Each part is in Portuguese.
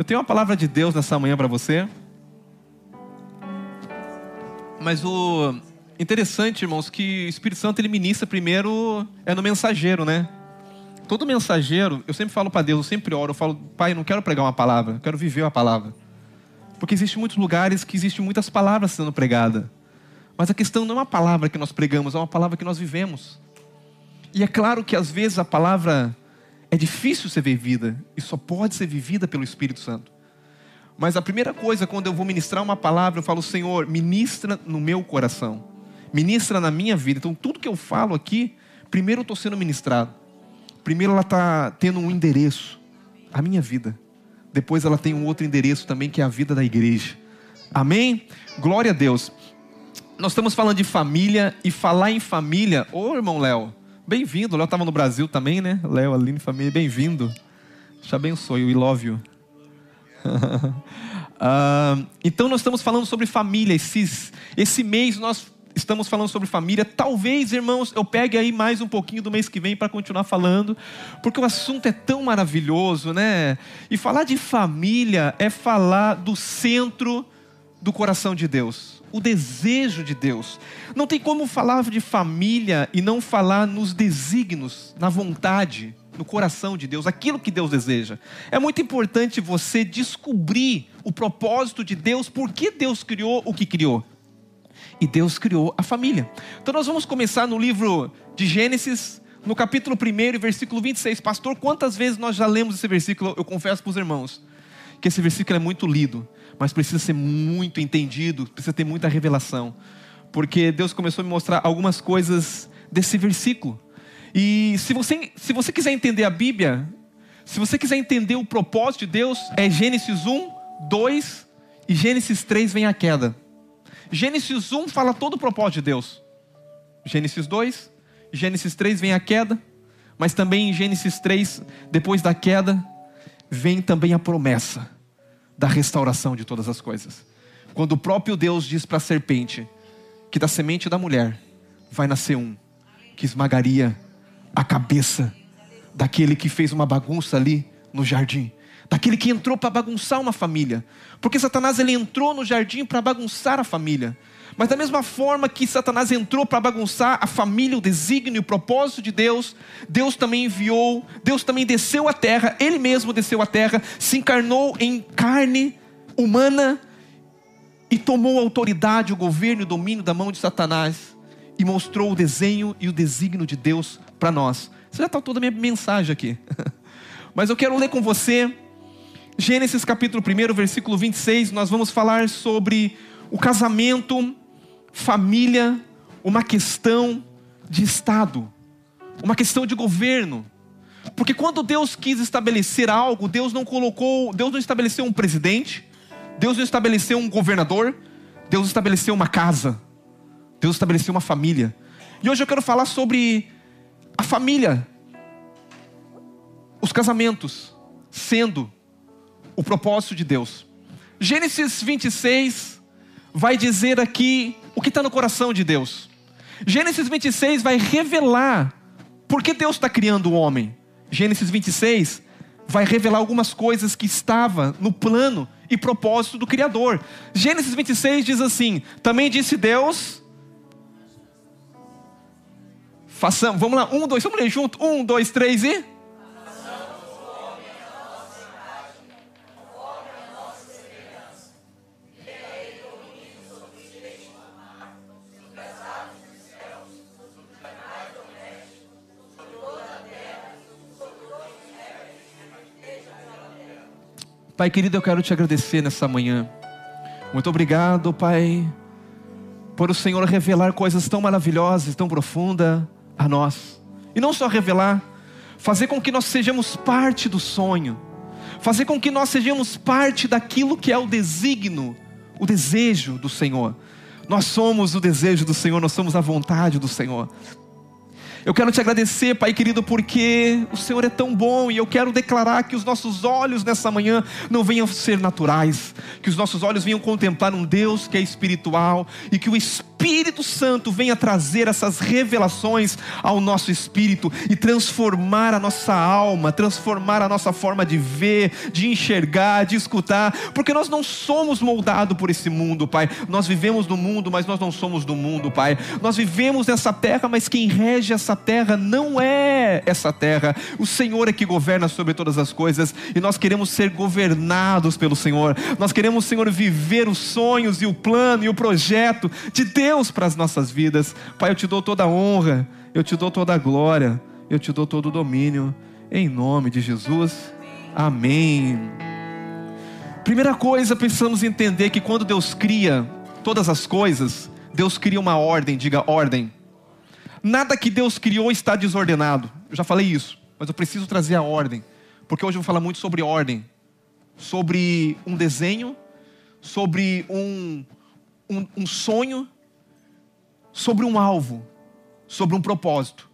Eu tenho uma palavra de Deus nessa manhã para você. Mas o interessante, irmãos, que o Espírito Santo ele ministra primeiro é no mensageiro, né? Todo mensageiro, eu sempre falo para Deus, eu sempre oro, eu falo, Pai, eu não quero pregar uma palavra, eu quero viver a palavra. Porque existem muitos lugares que existem muitas palavras sendo pregadas. Mas a questão não é uma palavra que nós pregamos, é uma palavra que nós vivemos. E é claro que às vezes a palavra é difícil ser vivida e só pode ser vivida pelo Espírito Santo. Mas a primeira coisa, quando eu vou ministrar uma palavra, eu falo, Senhor, ministra no meu coração, ministra na minha vida. Então, tudo que eu falo aqui, primeiro eu estou sendo ministrado. Primeiro ela está tendo um endereço, a minha vida. Depois ela tem um outro endereço também, que é a vida da igreja. Amém? Glória a Deus. Nós estamos falando de família e falar em família. Ô irmão Léo, Bem-vindo, Léo estava no Brasil também, né? Léo, Aline, família, bem-vindo. Te abençoe, we love you. uh, então nós estamos falando sobre família. Esses, esse mês nós estamos falando sobre família. Talvez, irmãos, eu pegue aí mais um pouquinho do mês que vem para continuar falando, porque o assunto é tão maravilhoso, né? E falar de família é falar do centro do coração de Deus o desejo de Deus. Não tem como falar de família e não falar nos desígnios, na vontade, no coração de Deus, aquilo que Deus deseja. É muito importante você descobrir o propósito de Deus, por que Deus criou o que criou. E Deus criou a família. Então nós vamos começar no livro de Gênesis, no capítulo 1, versículo 26. Pastor, quantas vezes nós já lemos esse versículo? Eu confesso para os irmãos que esse versículo é muito lido mas precisa ser muito entendido, precisa ter muita revelação, porque Deus começou a me mostrar algumas coisas desse versículo. E se você, se você quiser entender a Bíblia, se você quiser entender o propósito de Deus, é Gênesis 1, 2 e Gênesis 3 vem a queda. Gênesis 1 fala todo o propósito de Deus. Gênesis 2, Gênesis 3 vem a queda, mas também em Gênesis 3, depois da queda, vem também a promessa da restauração de todas as coisas. Quando o próprio Deus diz para a serpente que da semente da mulher vai nascer um que esmagaria a cabeça daquele que fez uma bagunça ali no jardim, daquele que entrou para bagunçar uma família. Porque Satanás ele entrou no jardim para bagunçar a família. Mas da mesma forma que Satanás entrou para bagunçar a família, o desígnio e o propósito de Deus, Deus também enviou, Deus também desceu à terra, Ele mesmo desceu à terra, se encarnou em carne humana e tomou a autoridade, o governo e o domínio da mão de Satanás e mostrou o desenho e o desígnio de Deus para nós. Você já está toda a minha mensagem aqui. Mas eu quero ler com você Gênesis capítulo 1, versículo 26, nós vamos falar sobre o casamento família uma questão de Estado, uma questão de governo. Porque quando Deus quis estabelecer algo, Deus não colocou, Deus não estabeleceu um presidente, Deus não estabeleceu um governador, Deus estabeleceu uma casa, Deus estabeleceu uma família. E hoje eu quero falar sobre a família, os casamentos, sendo o propósito de Deus. Gênesis 26 vai dizer aqui o que está no coração de Deus. Gênesis 26 vai revelar por que Deus está criando o homem. Gênesis 26 vai revelar algumas coisas que estava no plano e propósito do Criador. Gênesis 26 diz assim: Também disse Deus. Façamos, vamos lá, um, dois, vamos ler junto. Um, dois, três e. Pai querido, eu quero te agradecer nessa manhã. Muito obrigado, Pai, por o Senhor revelar coisas tão maravilhosas, tão profundas a nós. E não só revelar, fazer com que nós sejamos parte do sonho, fazer com que nós sejamos parte daquilo que é o desígnio, o desejo do Senhor. Nós somos o desejo do Senhor, nós somos a vontade do Senhor. Eu quero te agradecer, Pai querido, porque o Senhor é tão bom e eu quero declarar que os nossos olhos nessa manhã não venham ser naturais, que os nossos olhos venham contemplar um Deus que é espiritual e que o Espírito Espírito Santo venha trazer essas revelações ao nosso espírito e transformar a nossa alma, transformar a nossa forma de ver, de enxergar, de escutar, porque nós não somos moldados por esse mundo, Pai. Nós vivemos no mundo, mas nós não somos do mundo, Pai. Nós vivemos nessa terra, mas quem rege essa terra não é essa terra. O Senhor é que governa sobre todas as coisas e nós queremos ser governados pelo Senhor. Nós queremos, Senhor, viver os sonhos e o plano e o projeto de Deus para as nossas vidas. Pai, eu te dou toda a honra, eu te dou toda a glória, eu te dou todo o domínio. Em nome de Jesus. Amém. Primeira coisa, precisamos entender que quando Deus cria todas as coisas, Deus cria uma ordem, diga ordem. Nada que Deus criou está desordenado. Eu já falei isso, mas eu preciso trazer a ordem, porque hoje eu vou falar muito sobre ordem, sobre um desenho, sobre um, um, um sonho, sobre um alvo, sobre um propósito.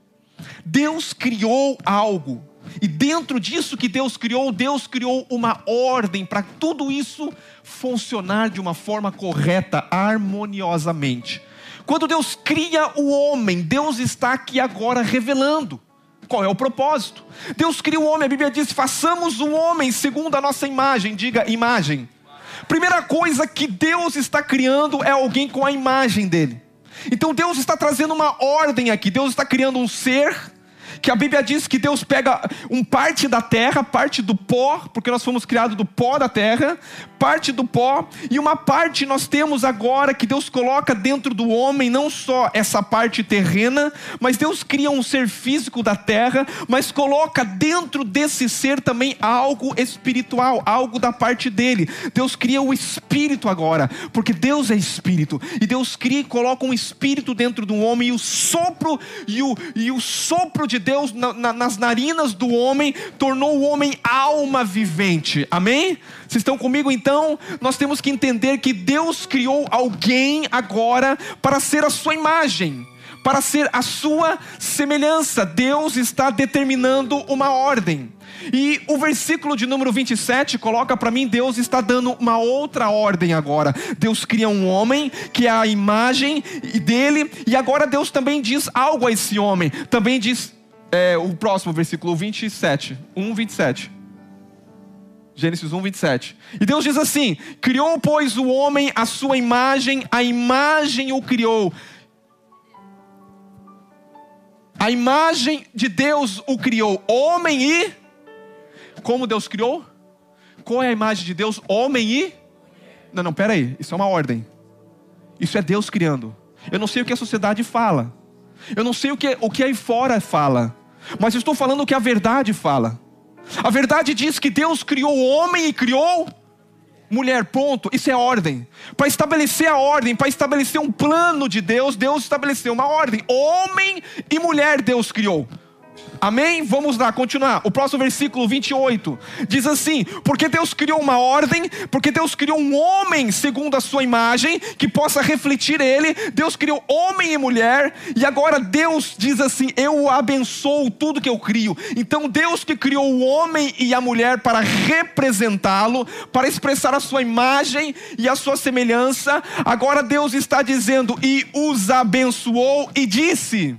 Deus criou algo, e dentro disso que Deus criou, Deus criou uma ordem para tudo isso funcionar de uma forma correta, harmoniosamente. Quando Deus cria o homem, Deus está aqui agora revelando. Qual é o propósito? Deus cria o homem, a Bíblia diz: façamos o homem segundo a nossa imagem. Diga imagem. Primeira coisa que Deus está criando é alguém com a imagem dele. Então Deus está trazendo uma ordem aqui. Deus está criando um ser que a Bíblia diz que Deus pega um parte da terra, parte do pó, porque nós fomos criados do pó da terra, parte do pó, e uma parte nós temos agora que Deus coloca dentro do homem, não só essa parte terrena, mas Deus cria um ser físico da terra, mas coloca dentro desse ser também algo espiritual, algo da parte dele. Deus cria o espírito agora, porque Deus é espírito, e Deus cria e coloca um espírito dentro do homem, e o sopro e o, e o sopro de Deus na, na, nas narinas do homem tornou o homem alma vivente. Amém? Vocês estão comigo então? Nós temos que entender que Deus criou alguém agora para ser a sua imagem para ser a sua semelhança. Deus está determinando uma ordem. E o versículo de número 27 coloca para mim: Deus está dando uma outra ordem agora. Deus cria um homem que é a imagem dele, e agora Deus também diz algo a esse homem. Também diz é, o próximo versículo 27, 1, 27. Gênesis 1, 27. E Deus diz assim: Criou, pois, o homem a sua imagem, a imagem o criou. A imagem de Deus o criou, homem e. Como Deus criou? Qual é a imagem de Deus? Homem e. Não, não, peraí, isso é uma ordem. Isso é Deus criando. Eu não sei o que a sociedade fala. Eu não sei o que, o que aí fora fala. Mas estou falando o que a verdade fala. A verdade diz que Deus criou o homem e criou mulher, ponto. Isso é ordem. Para estabelecer a ordem, para estabelecer um plano de Deus, Deus estabeleceu uma ordem. Homem e mulher Deus criou. Amém? Vamos lá, continuar. O próximo versículo 28 diz assim: Porque Deus criou uma ordem, porque Deus criou um homem segundo a sua imagem, que possa refletir ele. Deus criou homem e mulher, e agora Deus diz assim: Eu abençoo tudo que eu crio. Então, Deus que criou o homem e a mulher para representá-lo, para expressar a sua imagem e a sua semelhança, agora Deus está dizendo: E os abençoou e disse.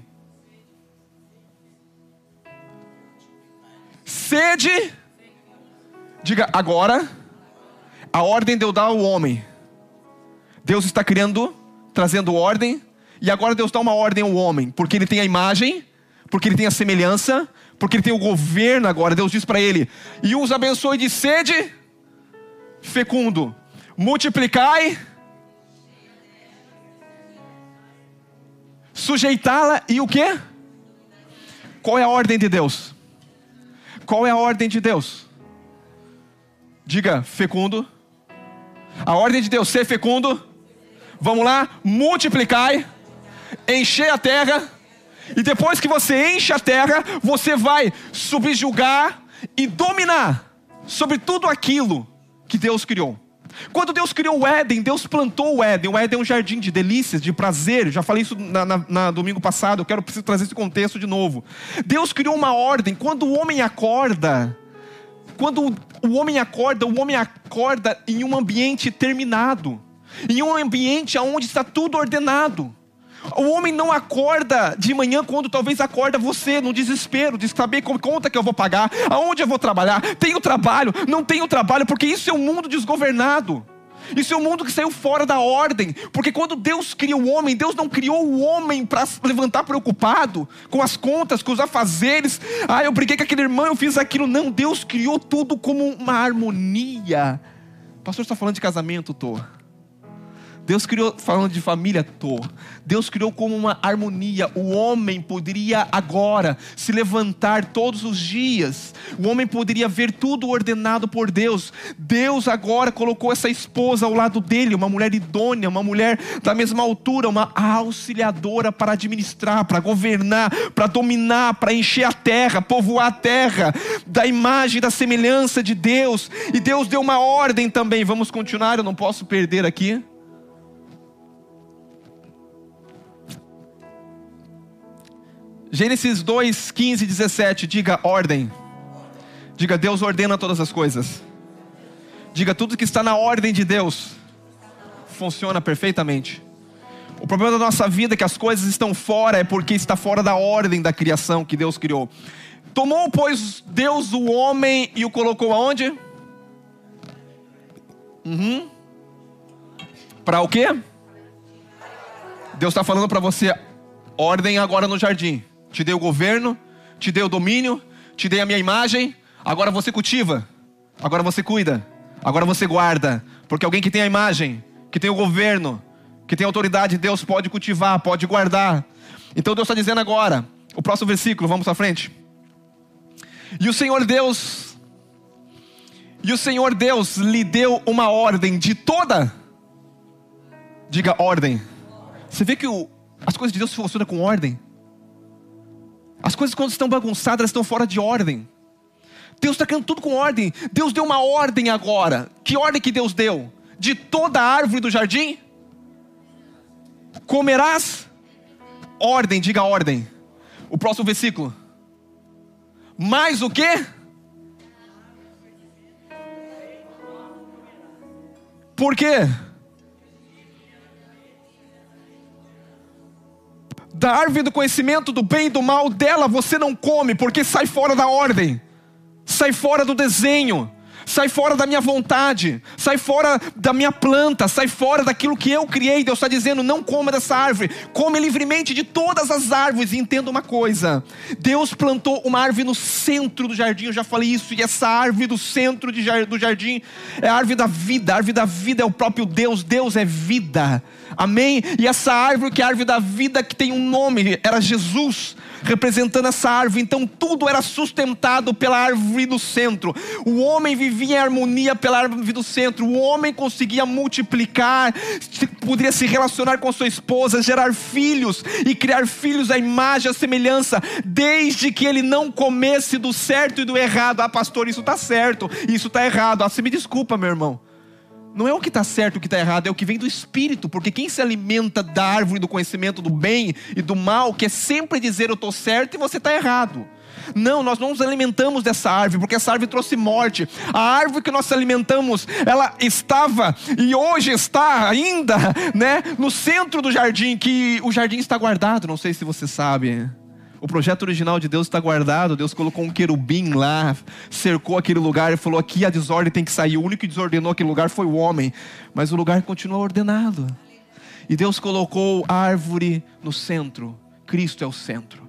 Sede, diga agora, a ordem deu dar ao homem. Deus está criando, trazendo ordem, e agora Deus dá uma ordem ao homem, porque ele tem a imagem, porque ele tem a semelhança, porque ele tem o governo agora. Deus diz para ele: e os abençoe de sede, fecundo, multiplicai, sujeitá-la e o que? Qual é a ordem de Deus? Qual é a ordem de Deus? Diga fecundo. A ordem de Deus, ser fecundo. Vamos lá, multiplicai, encher a terra. E depois que você enche a terra, você vai subjugar e dominar sobre tudo aquilo que Deus criou. Quando Deus criou o Éden, Deus plantou o Éden. O Éden é um jardim de delícias, de prazer. Já falei isso na, na, na domingo passado. Eu quero preciso trazer esse contexto de novo. Deus criou uma ordem. Quando o homem acorda, quando o homem acorda, o homem acorda em um ambiente terminado, em um ambiente onde está tudo ordenado. O homem não acorda de manhã quando talvez acorda você no desespero de saber como conta que eu vou pagar, aonde eu vou trabalhar, tenho trabalho, não tenho trabalho, porque isso é um mundo desgovernado. Isso é um mundo que saiu fora da ordem, porque quando Deus cria o homem, Deus não criou o homem para levantar preocupado com as contas, com os afazeres. Ah, eu briguei com aquele irmão, eu fiz aquilo. Não, Deus criou tudo como uma harmonia. O pastor está falando de casamento, tô. Deus criou, falando de família, tô. Deus criou como uma harmonia. O homem poderia agora se levantar todos os dias. O homem poderia ver tudo ordenado por Deus. Deus agora colocou essa esposa ao lado dele, uma mulher idônea, uma mulher da mesma altura, uma auxiliadora para administrar, para governar, para dominar, para encher a terra, povoar a terra, da imagem, da semelhança de Deus. E Deus deu uma ordem também. Vamos continuar, eu não posso perder aqui. Gênesis 2, 15 e 17, diga ordem. Diga, Deus ordena todas as coisas. Diga, tudo que está na ordem de Deus funciona perfeitamente. O problema da nossa vida é que as coisas estão fora, é porque está fora da ordem da criação que Deus criou. Tomou, pois, Deus o homem e o colocou aonde? Uhum. Para o quê? Deus está falando para você, ordem agora no jardim te dei o governo, te dei o domínio, te dei a minha imagem, agora você cultiva, agora você cuida, agora você guarda, porque alguém que tem a imagem, que tem o governo, que tem autoridade, Deus pode cultivar, pode guardar. Então Deus está dizendo agora, o próximo versículo, vamos à frente. E o Senhor Deus, e o Senhor Deus lhe deu uma ordem de toda, diga ordem. Você vê que o, as coisas de Deus funcionam com ordem. As coisas quando estão bagunçadas, elas estão fora de ordem. Deus está criando tudo com ordem. Deus deu uma ordem agora. Que ordem que Deus deu? De toda árvore do jardim? Comerás? Ordem, diga ordem. O próximo versículo. Mais o que? Por quê? Da árvore do conhecimento do bem e do mal, dela você não come, porque sai fora da ordem, sai fora do desenho, sai fora da minha vontade, sai fora da minha planta, sai fora daquilo que eu criei. Deus está dizendo: não coma dessa árvore, come livremente de todas as árvores. E entenda uma coisa: Deus plantou uma árvore no centro do jardim, eu já falei isso, e essa árvore do centro do jardim é a árvore da vida, a árvore da vida é o próprio Deus, Deus é vida. Amém? E essa árvore, que é a árvore da vida, que tem um nome, era Jesus, representando essa árvore. Então tudo era sustentado pela árvore do centro. O homem vivia em harmonia pela árvore do centro. O homem conseguia multiplicar, poderia se relacionar com sua esposa, gerar filhos e criar filhos à imagem, à semelhança, desde que ele não comesse do certo e do errado. Ah, pastor, isso está certo, isso está errado. Ah, você me desculpa, meu irmão. Não é o que está certo o que está errado, é o que vem do Espírito, porque quem se alimenta da árvore do conhecimento do bem e do mal, quer sempre dizer eu estou certo e você está errado. Não, nós não nos alimentamos dessa árvore, porque essa árvore trouxe morte. A árvore que nós alimentamos, ela estava e hoje está ainda, né, no centro do jardim, que o jardim está guardado, não sei se você sabe. O projeto original de Deus está guardado. Deus colocou um querubim lá, cercou aquele lugar e falou: aqui a desordem tem que sair. O único que desordenou aquele lugar foi o homem, mas o lugar continua ordenado. E Deus colocou a árvore no centro. Cristo é o centro.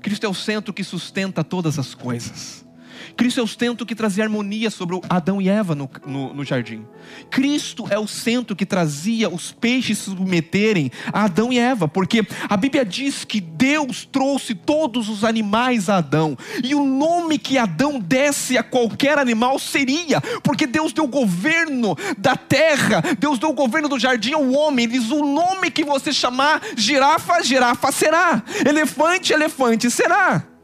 Cristo é o centro que sustenta todas as coisas. Cristo é o centro que trazia harmonia sobre Adão e Eva no, no, no, jardim. Cristo é o centro que trazia os peixes se submeterem a Adão e Eva, porque a Bíblia diz que Deus trouxe todos os animais a Adão, e o nome que Adão desse a qualquer animal seria, porque Deus deu o governo da terra, Deus deu o governo do jardim ao homem, ele diz: o nome que você chamar girafa, girafa será, elefante, elefante será.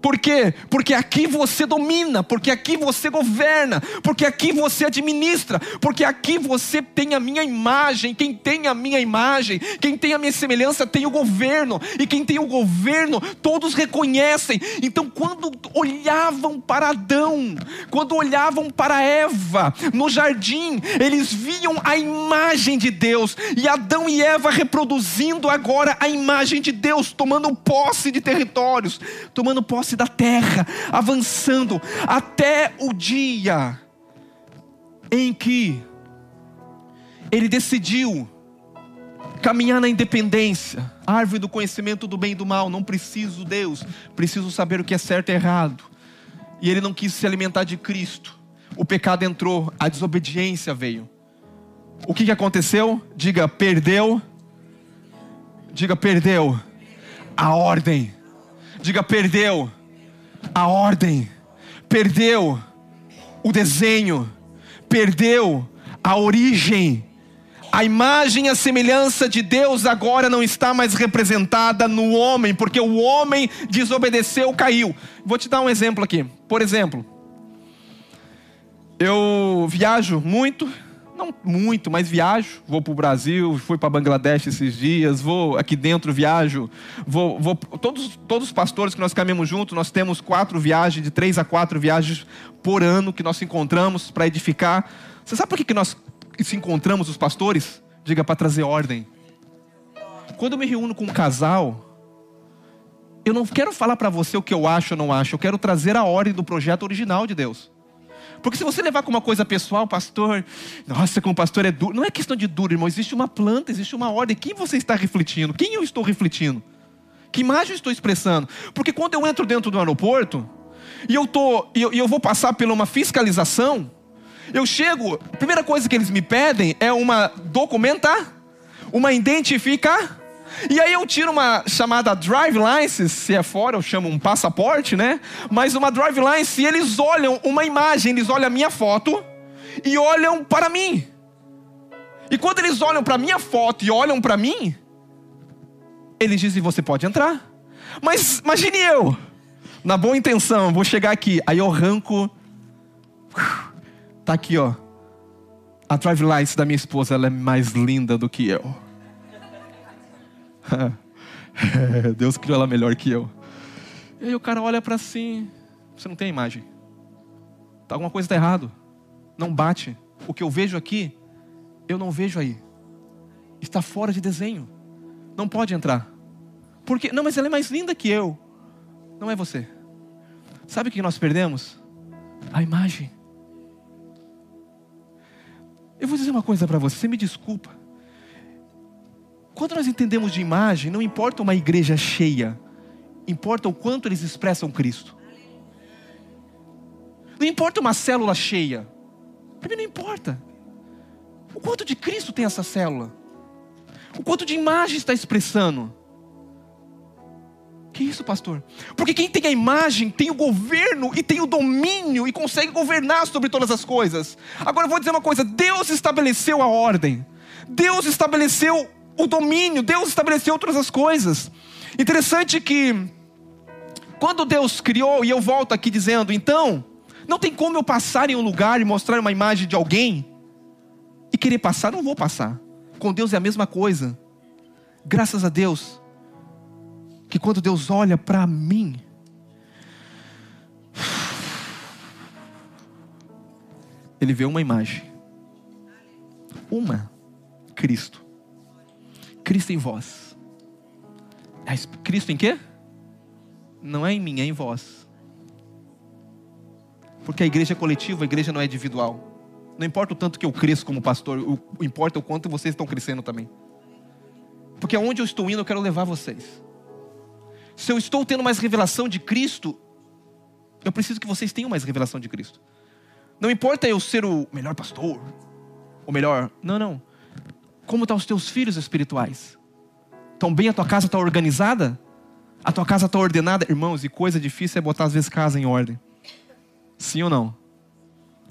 Por quê? Porque aqui você domina, porque aqui você governa, porque aqui você administra, porque aqui você tem a minha imagem. Quem tem a minha imagem, quem tem a minha semelhança, tem o governo, e quem tem o governo, todos reconhecem. Então, quando olhavam para Adão, quando olhavam para Eva no jardim, eles viam a imagem de Deus, e Adão e Eva reproduzindo agora a imagem de Deus, tomando posse de territórios, tomando posse posse da terra, avançando até o dia em que ele decidiu caminhar na independência, árvore do conhecimento do bem e do mal. Não preciso Deus, preciso saber o que é certo e errado. E ele não quis se alimentar de Cristo. O pecado entrou, a desobediência veio. O que, que aconteceu? Diga, perdeu. Diga, perdeu a ordem. Diga, perdeu a ordem, perdeu o desenho, perdeu a origem. A imagem e a semelhança de Deus agora não está mais representada no homem, porque o homem desobedeceu, caiu. Vou te dar um exemplo aqui. Por exemplo, eu viajo muito, não muito, mas viajo. Vou para o Brasil, fui para Bangladesh esses dias, vou aqui dentro, viajo. Vou, vou, todos, todos os pastores que nós caminhamos juntos, nós temos quatro viagens, de três a quatro viagens por ano que nós encontramos para edificar. Você sabe por que, que nós se encontramos, os pastores? Diga para trazer ordem. Quando eu me reúno com um casal, eu não quero falar para você o que eu acho ou não acho, eu quero trazer a ordem do projeto original de Deus. Porque se você levar como uma coisa pessoal, pastor, nossa, como pastor é duro. Não é questão de duro, irmão. Existe uma planta, existe uma ordem. Quem você está refletindo? Quem eu estou refletindo? Que imagem eu estou expressando? Porque quando eu entro dentro do aeroporto e eu, tô, e eu, e eu vou passar por uma fiscalização, eu chego, a primeira coisa que eles me pedem é uma documenta, uma identifica e aí eu tiro uma chamada drive license, se é fora eu chamo um passaporte, né? Mas uma drive license, e eles olham uma imagem, eles olham a minha foto e olham para mim. E quando eles olham para minha foto e olham para mim, eles dizem: "Você pode entrar". Mas imagine eu, na boa intenção, vou chegar aqui, aí eu arranco Tá aqui, ó. A drive license da minha esposa, ela é mais linda do que eu. Deus criou ela melhor que eu. E aí o cara olha para assim, você não tem imagem. Tá, alguma coisa está errado. Não bate. O que eu vejo aqui, eu não vejo aí. Está fora de desenho. Não pode entrar. Porque não, mas ela é mais linda que eu. Não é você. Sabe o que nós perdemos? A imagem. Eu vou dizer uma coisa para você, você me desculpa. Quando nós entendemos de imagem, não importa uma igreja cheia, importa o quanto eles expressam Cristo. Não importa uma célula cheia, para mim não importa. O quanto de Cristo tem essa célula? O quanto de imagem está expressando? Que isso, pastor? Porque quem tem a imagem tem o governo e tem o domínio e consegue governar sobre todas as coisas. Agora eu vou dizer uma coisa: Deus estabeleceu a ordem, Deus estabeleceu o domínio, Deus estabeleceu todas as coisas. Interessante que, quando Deus criou, e eu volto aqui dizendo, então, não tem como eu passar em um lugar e mostrar uma imagem de alguém e querer passar, não vou passar. Com Deus é a mesma coisa. Graças a Deus, que quando Deus olha para mim, Ele vê uma imagem. Uma. Cristo. Cristo em vós. É Cristo em quê? Não é em mim, é em vós. Porque a igreja é coletiva, a igreja não é individual. Não importa o tanto que eu cresço como pastor, o, importa o quanto vocês estão crescendo também. Porque aonde eu estou indo, eu quero levar vocês. Se eu estou tendo mais revelação de Cristo, eu preciso que vocês tenham mais revelação de Cristo. Não importa eu ser o melhor pastor, o melhor. Não, não. Como estão os teus filhos espirituais? Estão bem? A tua casa está organizada? A tua casa está ordenada? Irmãos, e coisa difícil é botar às vezes casa em ordem. Sim ou não?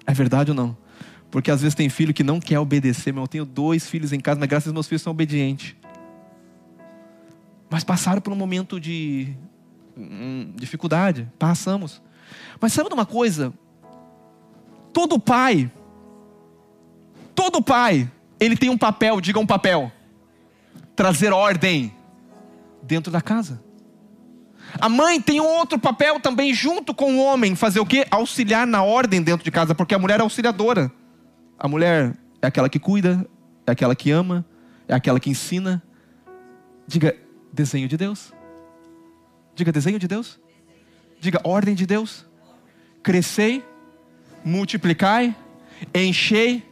É verdade ou não? Porque às vezes tem filho que não quer obedecer. Meu, eu tenho dois filhos em casa, mas graças a Deus meus filhos são obedientes. Mas passaram por um momento de hum, dificuldade, passamos. Mas sabe de uma coisa? Todo pai, todo pai, ele tem um papel, diga um papel, trazer ordem dentro da casa. A mãe tem um outro papel também junto com o homem, fazer o quê? Auxiliar na ordem dentro de casa, porque a mulher é auxiliadora. A mulher é aquela que cuida, é aquela que ama, é aquela que ensina. Diga desenho de Deus. Diga desenho de Deus. Diga ordem de Deus. Crescei, multiplicai, enchei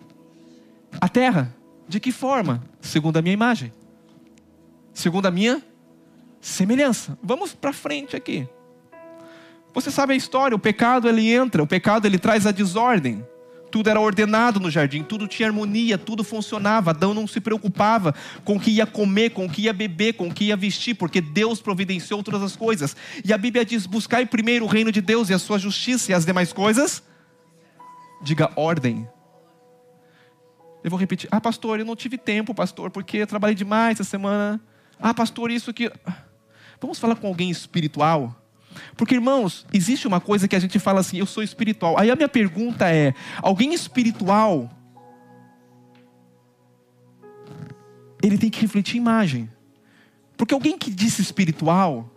a terra. De que forma? Segundo a minha imagem. Segundo a minha semelhança. Vamos para frente aqui. Você sabe a história, o pecado ele entra, o pecado ele traz a desordem. Tudo era ordenado no jardim, tudo tinha harmonia, tudo funcionava. Adão não se preocupava com o que ia comer, com o que ia beber, com o que ia vestir, porque Deus providenciou todas as coisas. E a Bíblia diz: buscai primeiro o reino de Deus e a sua justiça, e as demais coisas, diga ordem. Eu vou repetir: ah, pastor, eu não tive tempo, pastor, porque eu trabalhei demais essa semana. Ah, pastor, isso que. Vamos falar com alguém espiritual? Porque, irmãos, existe uma coisa que a gente fala assim, eu sou espiritual. Aí a minha pergunta é: alguém espiritual, ele tem que refletir imagem. Porque alguém que disse espiritual,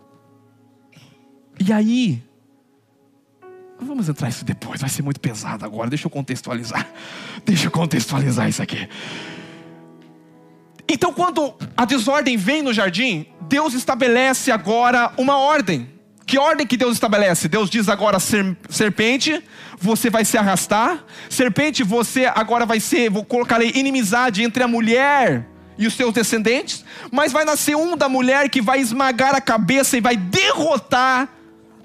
e aí, vamos entrar isso depois, vai ser muito pesado agora, deixa eu contextualizar. Deixa eu contextualizar isso aqui. Então, quando a desordem vem no jardim, Deus estabelece agora uma ordem. Que ordem que Deus estabelece? Deus diz agora, serpente, você vai se arrastar. Serpente, você agora vai ser, vou colocar inimizade entre a mulher e os seus descendentes. Mas vai nascer um da mulher que vai esmagar a cabeça e vai derrotar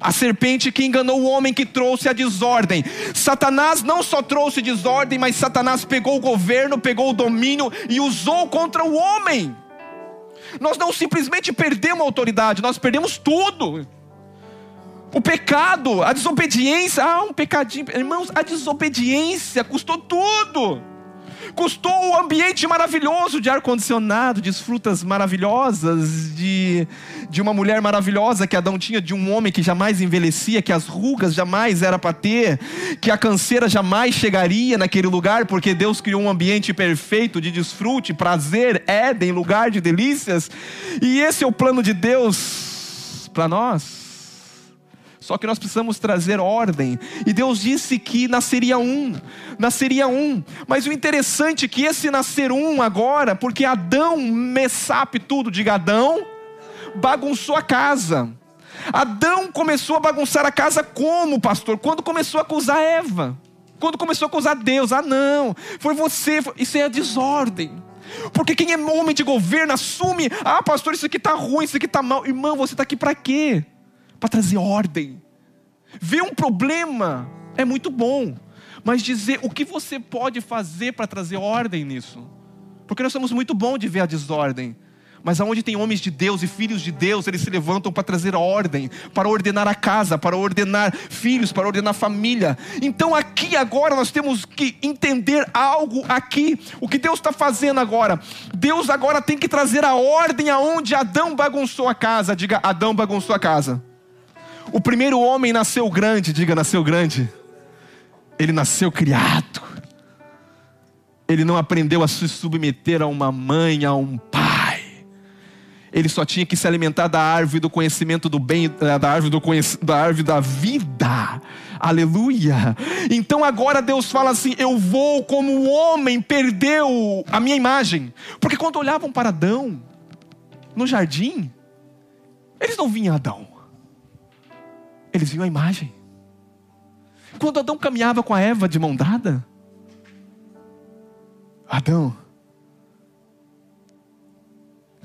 a serpente que enganou o homem que trouxe a desordem. Satanás não só trouxe desordem, mas Satanás pegou o governo, pegou o domínio e usou contra o homem. Nós não simplesmente perdemos a autoridade, nós perdemos tudo. O pecado, a desobediência, ah, um pecadinho. Irmãos, a desobediência custou tudo custou o ambiente maravilhoso de ar-condicionado, de frutas maravilhosas, de, de uma mulher maravilhosa que Adão tinha, de um homem que jamais envelhecia, que as rugas jamais era para ter, que a canseira jamais chegaria naquele lugar, porque Deus criou um ambiente perfeito de desfrute, prazer, Éden, lugar de delícias. E esse é o plano de Deus para nós. Só que nós precisamos trazer ordem. E Deus disse que nasceria um, nasceria um. Mas o interessante é que esse nascer um agora, porque Adão, Messape tudo, diga Adão, bagunçou a casa. Adão começou a bagunçar a casa como, pastor? Quando começou a acusar Eva. Quando começou a acusar Deus. Ah, não, foi você. Isso é a desordem. Porque quem é homem de governo assume, ah, pastor, isso aqui está ruim, isso aqui está mal. Irmão, você está aqui para quê? Para trazer ordem. Ver um problema é muito bom, mas dizer o que você pode fazer para trazer ordem nisso. Porque nós somos muito bons de ver a desordem. Mas aonde tem homens de Deus e filhos de Deus, eles se levantam para trazer ordem, para ordenar a casa, para ordenar filhos, para ordenar família. Então aqui agora nós temos que entender algo aqui. O que Deus está fazendo agora? Deus agora tem que trazer a ordem aonde Adão bagunçou a casa. Diga, Adão bagunçou a casa. O primeiro homem nasceu grande, diga, nasceu grande. Ele nasceu criado. Ele não aprendeu a se submeter a uma mãe, a um pai. Ele só tinha que se alimentar da árvore do conhecimento do bem, eh, da árvore, do da, árvore da vida. Aleluia. Então agora Deus fala assim: Eu vou como o homem perdeu a minha imagem. Porque quando olhavam para Adão no jardim, eles não vinham Adão. Eles viam a imagem. Quando Adão caminhava com a Eva de mão dada, Adão,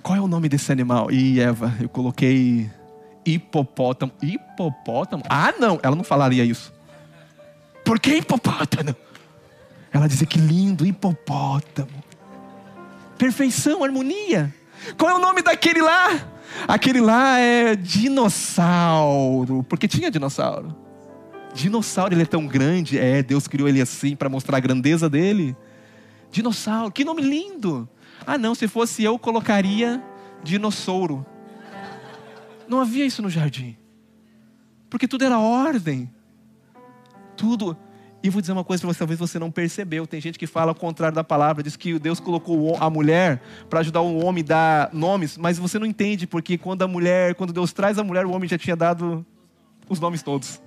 qual é o nome desse animal? E Eva, eu coloquei hipopótamo. Hipopótamo? Ah, não, ela não falaria isso. Por que hipopótamo? Ela dizia que lindo, hipopótamo. Perfeição, harmonia. Qual é o nome daquele lá? Aquele lá é dinossauro, porque tinha dinossauro. Dinossauro, ele é tão grande, é, Deus criou ele assim para mostrar a grandeza dele. Dinossauro, que nome lindo. Ah, não, se fosse eu, colocaria dinossauro. Não havia isso no jardim. Porque tudo era ordem. Tudo. E vou dizer uma coisa para você, talvez você não percebeu. Tem gente que fala ao contrário da palavra, diz que Deus colocou a mulher para ajudar o homem a dar nomes, mas você não entende, porque quando a mulher, quando Deus traz a mulher, o homem já tinha dado os nomes todos.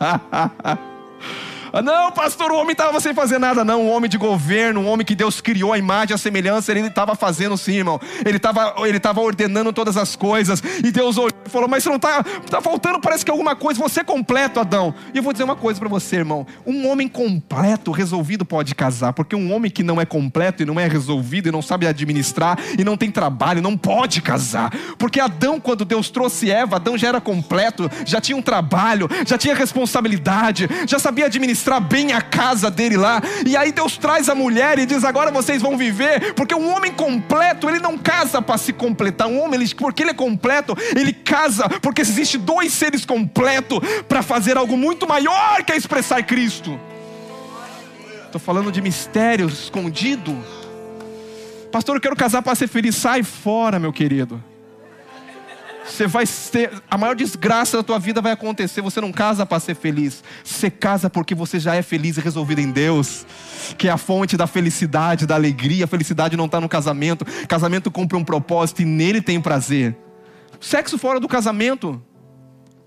Ah, não, pastor, o homem estava sem fazer nada, não. Um homem de governo, um homem que Deus criou a imagem, a semelhança, ele estava fazendo sim, irmão. Ele estava ele tava ordenando todas as coisas. E Deus olhou e falou: Mas você não está tá faltando, parece que alguma coisa. Você é completo, Adão. E eu vou dizer uma coisa para você, irmão. Um homem completo, resolvido, pode casar. Porque um homem que não é completo e não é resolvido e não sabe administrar e não tem trabalho, não pode casar. Porque Adão, quando Deus trouxe Eva, Adão já era completo, já tinha um trabalho, já tinha responsabilidade, já sabia administrar administrar bem a casa dele lá. E aí Deus traz a mulher e diz: agora vocês vão viver, porque um homem completo, ele não casa para se completar. Um homem, ele, porque ele é completo, ele casa porque existe dois seres completos para fazer algo muito maior que é expressar Cristo. Estou falando de mistério escondido. Pastor, eu quero casar para ser feliz. Sai fora, meu querido. Você vai ter a maior desgraça da tua vida vai acontecer. Você não casa para ser feliz. Você casa porque você já é feliz e resolvido em Deus, que é a fonte da felicidade, da alegria. A felicidade não está no casamento. Casamento cumpre um propósito e nele tem prazer. Sexo fora do casamento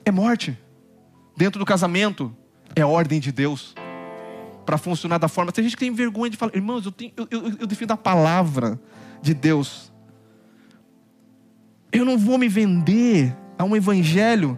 é morte. Dentro do casamento é ordem de Deus para funcionar da forma. Tem gente que tem vergonha de falar, irmãos, eu, tenho, eu, eu, eu defendo a palavra de Deus. Eu não vou me vender a um evangelho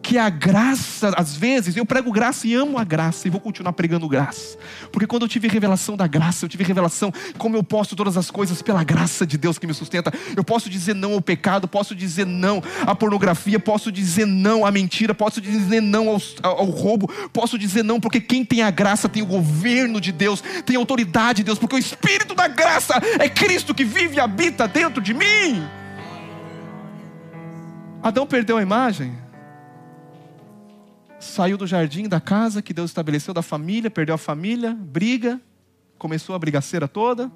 que a graça, às vezes, eu prego graça e amo a graça e vou continuar pregando graça. Porque quando eu tive revelação da graça, eu tive revelação como eu posso todas as coisas pela graça de Deus que me sustenta. Eu posso dizer não ao pecado, posso dizer não à pornografia, posso dizer não à mentira, posso dizer não ao, ao roubo, posso dizer não porque quem tem a graça tem o governo de Deus, tem a autoridade de Deus, porque o Espírito da graça é Cristo que vive e habita dentro de mim. Adão perdeu a imagem, saiu do jardim, da casa que Deus estabeleceu, da família, perdeu a família, briga, começou a brigaceira toda.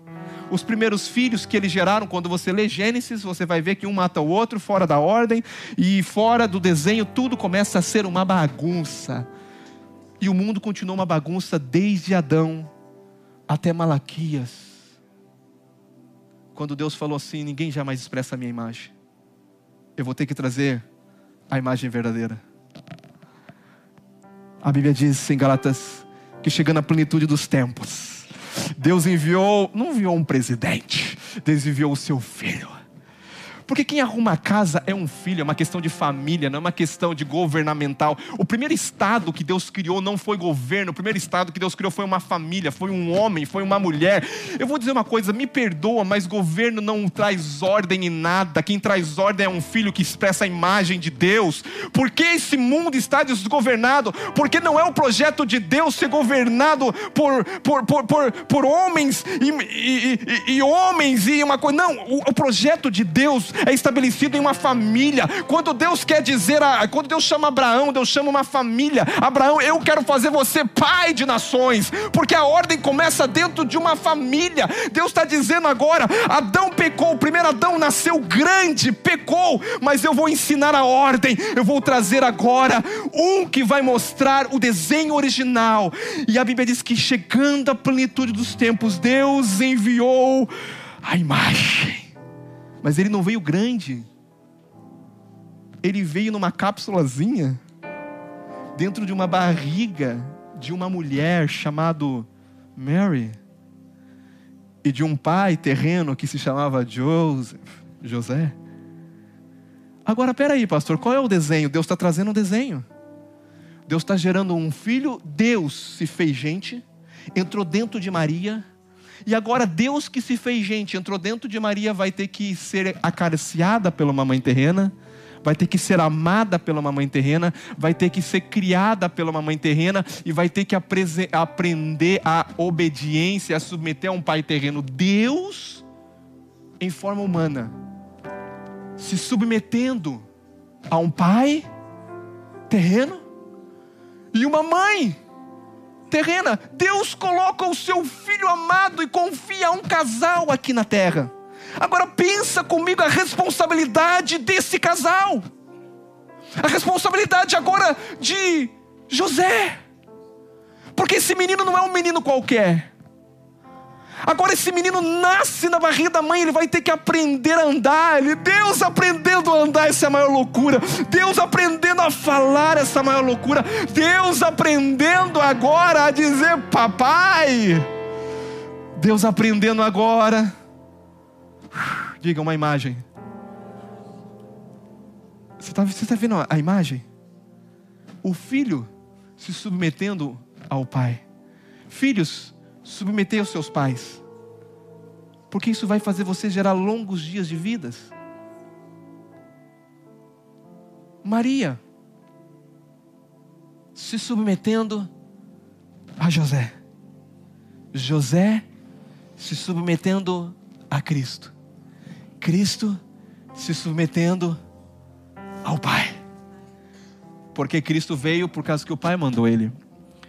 Os primeiros filhos que eles geraram, quando você lê Gênesis, você vai ver que um mata o outro, fora da ordem, e fora do desenho, tudo começa a ser uma bagunça. E o mundo continuou uma bagunça desde Adão até Malaquias. Quando Deus falou assim: ninguém jamais expressa a minha imagem eu vou ter que trazer a imagem verdadeira. A Bíblia diz em Galatas que chegando à plenitude dos tempos, Deus enviou, não enviou um presidente, Deus enviou o seu filho porque quem arruma a casa é um filho, é uma questão de família, não é uma questão de governamental. O primeiro estado que Deus criou não foi governo, o primeiro estado que Deus criou foi uma família, foi um homem, foi uma mulher. Eu vou dizer uma coisa, me perdoa, mas governo não traz ordem em nada. Quem traz ordem é um filho que expressa a imagem de Deus. Por que esse mundo está desgovernado? Porque não é o projeto de Deus ser governado por, por, por, por, por homens e, e, e, e homens e uma coisa. Não, o, o projeto de Deus é estabelecido em uma família. Quando Deus quer dizer, a, quando Deus chama Abraão, Deus chama uma família. Abraão, eu quero fazer você pai de nações, porque a ordem começa dentro de uma família. Deus está dizendo agora: Adão pecou, o primeiro Adão nasceu grande, pecou, mas eu vou ensinar a ordem, eu vou trazer agora um que vai mostrar o desenho original. E a Bíblia diz que chegando à plenitude dos tempos, Deus enviou a imagem. Mas ele não veio grande. Ele veio numa cápsulazinha dentro de uma barriga de uma mulher chamado Mary e de um pai terreno que se chamava Joseph, José. Agora, peraí, pastor, qual é o desenho? Deus está trazendo um desenho. Deus está gerando um filho. Deus se fez gente, entrou dentro de Maria e agora Deus que se fez gente, entrou dentro de Maria, vai ter que ser acariciada pela mamãe terrena, vai ter que ser amada pela mamãe terrena, vai ter que ser criada pela mamãe terrena e vai ter que aprender a obediência, a submeter a um pai terreno. Deus, em forma humana, se submetendo a um pai terreno e uma mãe terrena. Deus coloca o seu filho amado e confia a um casal aqui na terra. Agora pensa comigo a responsabilidade desse casal. A responsabilidade agora de José. Porque esse menino não é um menino qualquer. Agora esse menino nasce na barriga da mãe, ele vai ter que aprender a andar. Ele, Deus aprendendo a andar, essa é a maior loucura. Deus aprendendo a falar, essa é a maior loucura. Deus aprendendo agora a dizer papai. Deus aprendendo agora. Diga uma imagem. Você está tá vendo a imagem? O filho se submetendo ao pai. Filhos, submeter aos seus pais. Porque isso vai fazer você gerar longos dias de vidas. Maria se submetendo a José. José se submetendo a Cristo. Cristo se submetendo ao Pai. Porque Cristo veio por causa que o Pai mandou ele.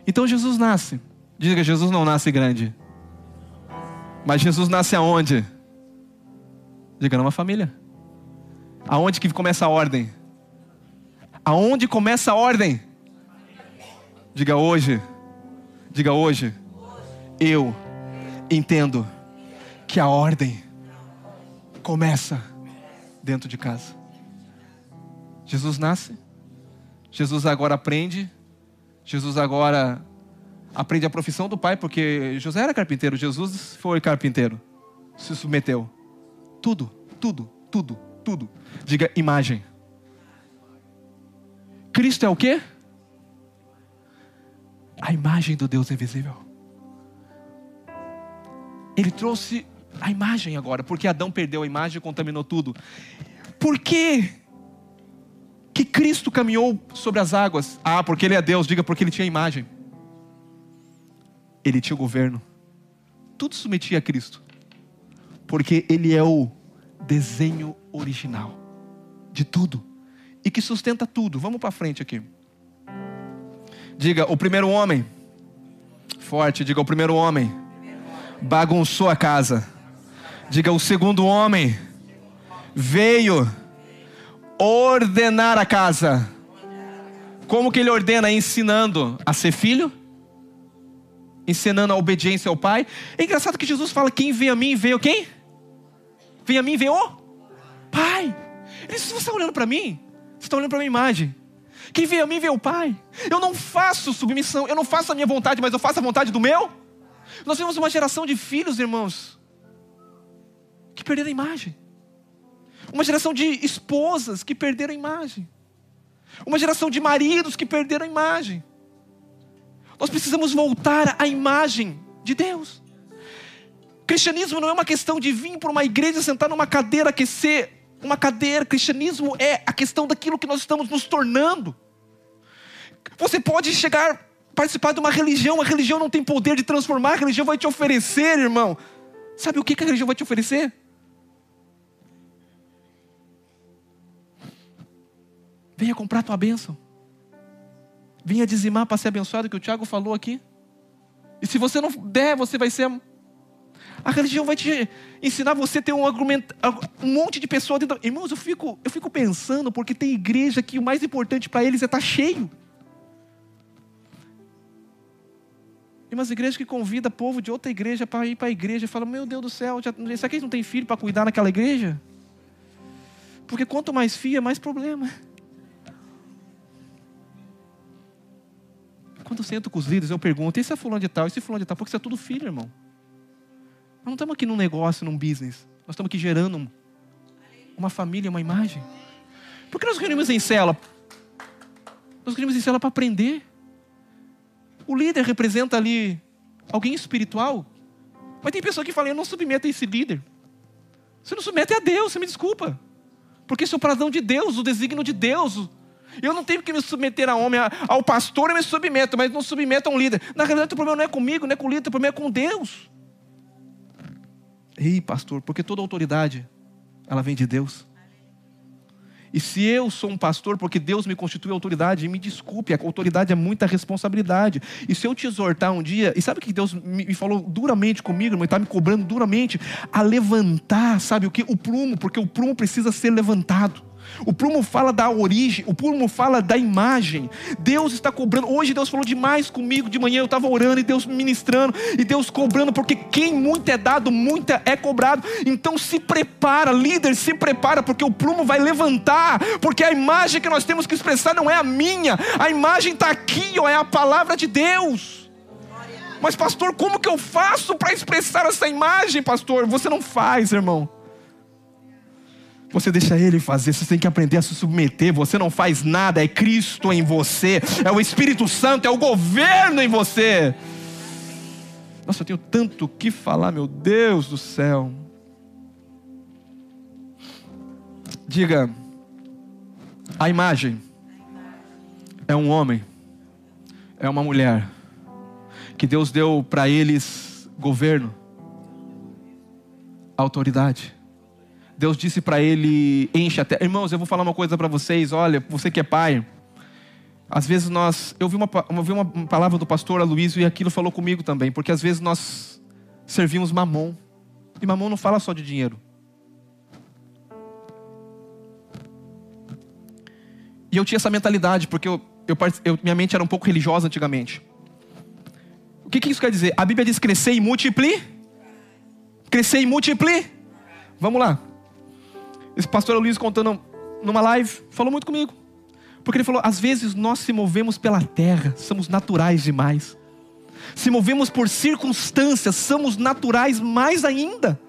Então Jesus nasce. Diga, Jesus não nasce grande. Mas Jesus nasce aonde? Diga, numa família. Aonde que começa a ordem? Aonde começa a ordem? Diga hoje. Diga hoje. Eu entendo que a ordem começa dentro de casa. Jesus nasce. Jesus agora aprende. Jesus agora aprende a profissão do pai, porque José era carpinteiro, Jesus foi carpinteiro. Se submeteu. Tudo, tudo, tudo, tudo. Diga imagem. Cristo é o quê? A imagem do Deus invisível. Ele trouxe a imagem agora, porque Adão perdeu a imagem e contaminou tudo. Por que que Cristo caminhou sobre as águas? Ah, porque ele é Deus, diga porque ele tinha imagem ele tinha o governo. Tudo submetia a Cristo. Porque ele é o desenho original de tudo e que sustenta tudo. Vamos para frente aqui. Diga, o primeiro homem, forte, diga, o primeiro homem bagunçou a casa. Diga, o segundo homem veio ordenar a casa. Como que ele ordena? Ensinando a ser filho ensinando a obediência ao Pai. É engraçado que Jesus fala: quem vem a mim, vê o quem? Vem a mim, vê o Pai. Ele diz: você está olhando para mim? Você está olhando para a minha imagem. Quem vem a mim, vê o Pai. Eu não faço submissão, eu não faço a minha vontade, mas eu faço a vontade do meu. Nós temos uma geração de filhos, irmãos, que perderam a imagem. Uma geração de esposas que perderam a imagem. Uma geração de maridos que perderam a imagem. Nós precisamos voltar à imagem de Deus. Cristianismo não é uma questão de vir para uma igreja, sentar numa cadeira, aquecer uma cadeira. Cristianismo é a questão daquilo que nós estamos nos tornando. Você pode chegar, participar de uma religião, a religião não tem poder de transformar, a religião vai te oferecer, irmão. Sabe o que a religião vai te oferecer? Venha comprar tua bênção. Vinha dizimar para ser abençoado, que o Tiago falou aqui. E se você não der, você vai ser. A religião vai te ensinar você a ter um argumento, um monte de pessoas dentro. Irmãos, eu fico, eu fico pensando, porque tem igreja que o mais importante para eles é estar tá cheio. Tem umas igrejas que convida povo de outra igreja para ir para a igreja e fala: Meu Deus do céu, já, será que eles não têm filho para cuidar naquela igreja? Porque quanto mais filho, é mais problema. Quando eu sento com os líderes, eu pergunto: esse é fulano de tal, esse é fulano de tal, porque isso é tudo filho, irmão. Nós não estamos aqui num negócio, num business. Nós estamos aqui gerando uma família, uma imagem. Por que nós reunimos em cela? Nós reunimos em cela para aprender. O líder representa ali alguém espiritual. Mas tem pessoa que fala, eu não submeto a esse líder. Você não submete a Deus, você me desculpa. Porque isso é o pradão de Deus, o desígnio de Deus, eu não tenho que me submeter a homem, ao pastor eu me submeto, mas não submeto a um líder. Na realidade, o problema não é comigo, não é com o líder, o problema é com Deus. Ei, pastor, porque toda autoridade, ela vem de Deus. E se eu sou um pastor porque Deus me constituiu autoridade, me desculpe, a autoridade é muita responsabilidade. E se eu te exortar um dia, e sabe o que Deus me falou duramente comigo, irmão, está me cobrando duramente, a levantar, sabe o que? O prumo, porque o prumo precisa ser levantado. O prumo fala da origem, o prumo fala da imagem. Deus está cobrando. Hoje Deus falou demais comigo de manhã. Eu estava orando e Deus ministrando e Deus cobrando, porque quem muito é dado, muito é cobrado. Então se prepara, líder, se prepara, porque o prumo vai levantar. Porque a imagem que nós temos que expressar não é a minha, a imagem está aqui, ó, é a palavra de Deus. Mas, pastor, como que eu faço para expressar essa imagem, pastor? Você não faz, irmão. Você deixa ele fazer, você tem que aprender a se submeter. Você não faz nada, é Cristo em você, é o Espírito Santo, é o governo em você. Nossa, eu tenho tanto que falar, meu Deus do céu. Diga, a imagem é um homem, é uma mulher, que Deus deu para eles governo, autoridade. Deus disse para ele: enche a terra. Irmãos, eu vou falar uma coisa para vocês. Olha, você que é pai, às vezes nós. Eu vi uma, eu vi uma palavra do pastor Aloysio e aquilo falou comigo também, porque às vezes nós servimos mamon. E mamon não fala só de dinheiro. E eu tinha essa mentalidade, porque eu, eu, eu, minha mente era um pouco religiosa antigamente. O que, que isso quer dizer? A Bíblia diz crescer e multipli. Crescer e multipli. Vamos lá. Esse pastor Luiz contando numa live, falou muito comigo. Porque ele falou: às vezes nós se movemos pela terra, somos naturais demais. Se movemos por circunstâncias, somos naturais mais ainda.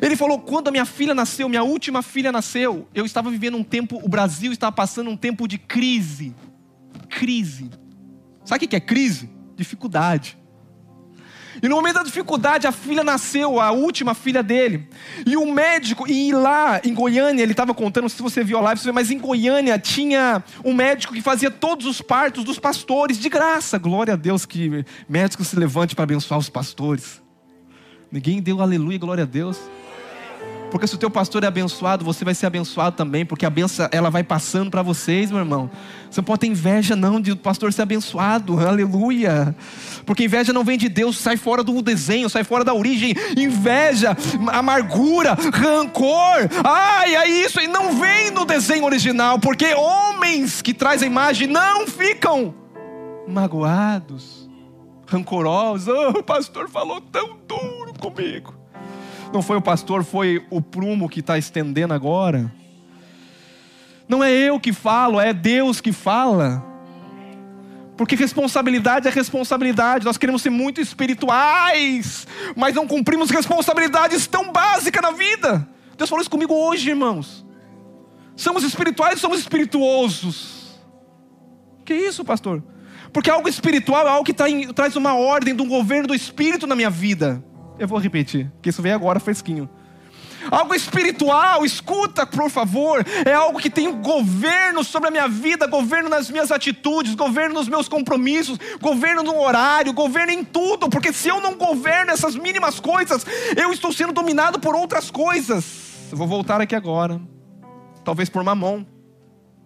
Ele falou: quando a minha filha nasceu, minha última filha nasceu, eu estava vivendo um tempo, o Brasil estava passando um tempo de crise. Crise. Sabe o que é crise? Dificuldade. E no momento da dificuldade, a filha nasceu, a última filha dele. E o médico, e lá em Goiânia, ele estava contando, se você viu a live, mas em Goiânia tinha um médico que fazia todos os partos dos pastores, de graça. Glória a Deus que médico se levante para abençoar os pastores. Ninguém deu aleluia, glória a Deus. Porque se o teu pastor é abençoado, você vai ser abençoado também, porque a benção ela vai passando para vocês, meu irmão. Você não pode ter inveja não de o pastor ser abençoado. Aleluia. Porque inveja não vem de Deus, sai fora do desenho, sai fora da origem. Inveja, amargura, rancor. Ai, é isso e não vem no desenho original, porque homens que trazem imagem não ficam magoados, rancorosos. Oh, o pastor falou tão duro comigo. Não foi o pastor, foi o prumo que está estendendo agora. Não é eu que falo, é Deus que fala. Porque responsabilidade é responsabilidade. Nós queremos ser muito espirituais, mas não cumprimos responsabilidades tão básicas na vida. Deus falou isso comigo hoje, irmãos. Somos espirituais, somos espirituosos. Que isso, pastor? Porque algo espiritual é algo que tá traz uma ordem de um governo do Espírito na minha vida. Eu vou repetir, que isso veio agora fresquinho. Algo espiritual, escuta, por favor. É algo que tem governo sobre a minha vida, governo nas minhas atitudes, governo nos meus compromissos, governo no horário, governo em tudo. Porque se eu não governo essas mínimas coisas, eu estou sendo dominado por outras coisas. Eu vou voltar aqui agora. Talvez por mamão.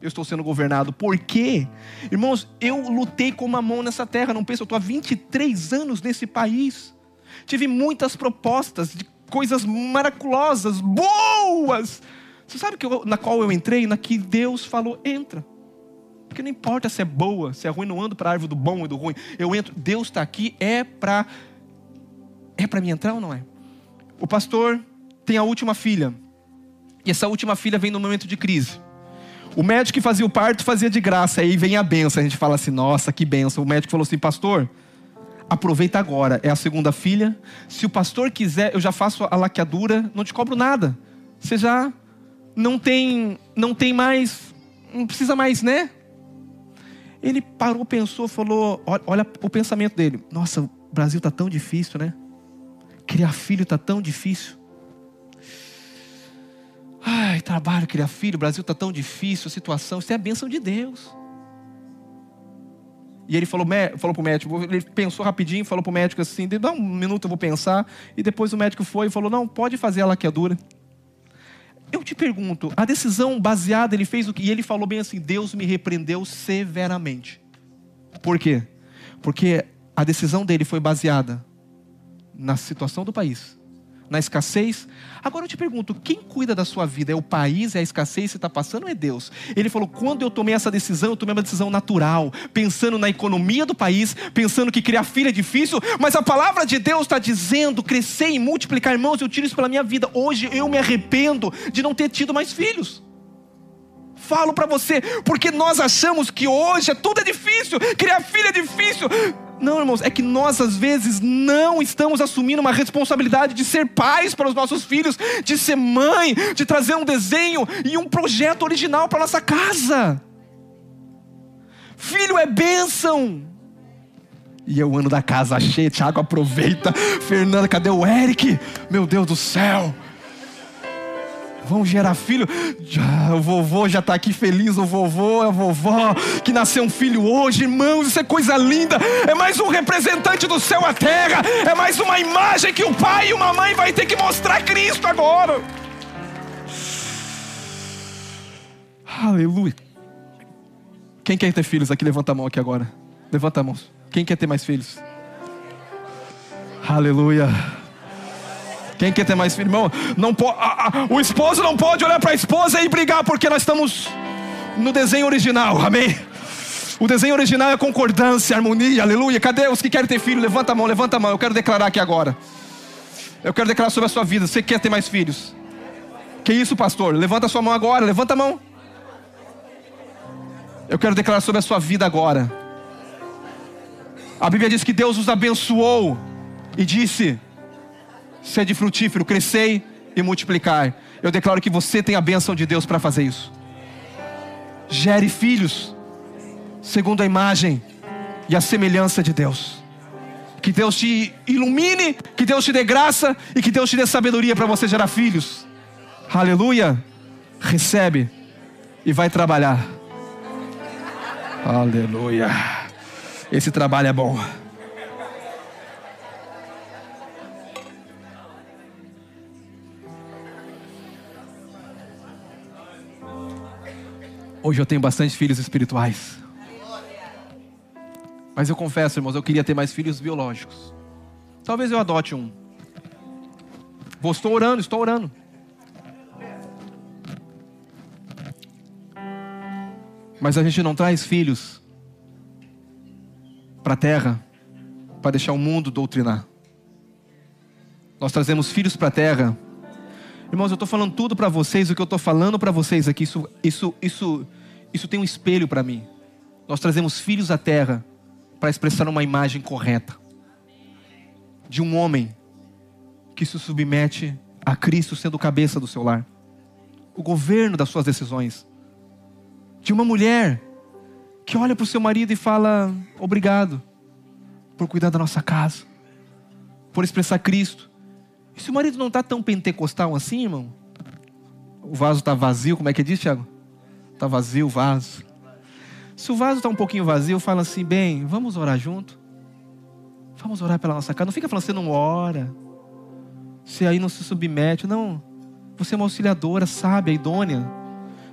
Eu estou sendo governado. Por quê? Irmãos, eu lutei com mamão nessa terra. Não penso, eu estou há 23 anos nesse país. Tive muitas propostas de coisas maraculosas, boas. Você sabe que eu, na qual eu entrei? Na que Deus falou: entra. Porque não importa se é boa, se é ruim, não ando para a árvore do bom e do ruim. Eu entro, Deus está aqui, é para é para mim entrar ou não é? O pastor tem a última filha. E essa última filha vem no momento de crise. O médico que fazia o parto fazia de graça, aí vem a benção. A gente fala assim: nossa, que benção. O médico falou assim: pastor, aproveita agora. É a segunda filha. Se o pastor quiser, eu já faço a laqueadura, não te cobro nada. Você já não tem, não tem mais, não precisa mais, né? Ele parou, pensou, falou, olha, o pensamento dele. Nossa, o Brasil tá tão difícil, né? Criar filho tá tão difícil. Ai, trabalho, criar filho, o Brasil tá tão difícil, a situação, isso é a bênção de Deus. E ele falou, falou pro médico, ele pensou rapidinho, falou pro médico assim, dá um minuto eu vou pensar. E depois o médico foi e falou, não, pode fazer a laqueadura. Eu te pergunto, a decisão baseada, ele fez o que? E ele falou bem assim, Deus me repreendeu severamente. Por quê? Porque a decisão dele foi baseada na situação do país, na escassez. Agora eu te pergunto: quem cuida da sua vida? É o país, é a escassez que você está passando ou é Deus? Ele falou: quando eu tomei essa decisão, eu tomei uma decisão natural, pensando na economia do país, pensando que criar filho é difícil, mas a palavra de Deus está dizendo: crescer e multiplicar, irmãos, eu tiro isso pela minha vida. Hoje eu me arrependo de não ter tido mais filhos falo para você, porque nós achamos que hoje tudo é difícil, criar filho é difícil. Não, irmãos, é que nós às vezes não estamos assumindo uma responsabilidade de ser pais para os nossos filhos, de ser mãe, de trazer um desenho e um projeto original para nossa casa. Filho é bênção. E eu ando da casa cheia, Tiago aproveita. Fernanda, cadê o Eric? Meu Deus do céu vão gerar filho. O vovô já está aqui feliz, o vovô, a vovó, que nasceu um filho hoje, irmãos, isso é coisa linda. É mais um representante do céu à terra, é mais uma imagem que o pai e uma mãe vai ter que mostrar Cristo agora. Aleluia. Quem quer ter filhos aqui? Levanta a mão aqui agora. Levanta a mão. Quem quer ter mais filhos? Aleluia. Quem quer ter mais filho? Irmão, não po, o esposo não pode olhar para a esposa e brigar, porque nós estamos no desenho original, amém? O desenho original é concordância, harmonia, aleluia. Cadê os que querem ter filho? Levanta a mão, levanta a mão. Eu quero declarar aqui agora. Eu quero declarar sobre a sua vida. Você quer ter mais filhos? Que isso, pastor? Levanta a sua mão agora, levanta a mão. Eu quero declarar sobre a sua vida agora. A Bíblia diz que Deus os abençoou e disse: sede frutífero, crescei e multiplicar. Eu declaro que você tem a bênção de Deus para fazer isso. Gere filhos, segundo a imagem e a semelhança de Deus. Que Deus te ilumine, que Deus te dê graça e que Deus te dê sabedoria para você gerar filhos. Aleluia. Recebe e vai trabalhar. Aleluia. Esse trabalho é bom. Hoje eu tenho bastante filhos espirituais. Mas eu confesso, irmãos, eu queria ter mais filhos biológicos. Talvez eu adote um. Vou, estou orando, estou orando. Mas a gente não traz filhos para a terra para deixar o mundo doutrinar. Nós trazemos filhos para a terra. Irmãos, eu estou falando tudo para vocês, o que eu estou falando para vocês aqui, isso, isso, isso isso tem um espelho para mim. Nós trazemos filhos à terra para expressar uma imagem correta de um homem que se submete a Cristo sendo cabeça do seu lar, o governo das suas decisões, de uma mulher que olha para o seu marido e fala: Obrigado por cuidar da nossa casa, por expressar Cristo. E se o marido não está tão pentecostal assim, irmão, o vaso está vazio, como é que diz, Tiago? Está vazio o vaso. Se o vaso está um pouquinho vazio, fala assim: bem, vamos orar junto. Vamos orar pela nossa casa. Não fica falando, você não ora. Você aí não se submete. Não. Você é uma auxiliadora, sábia, idônea.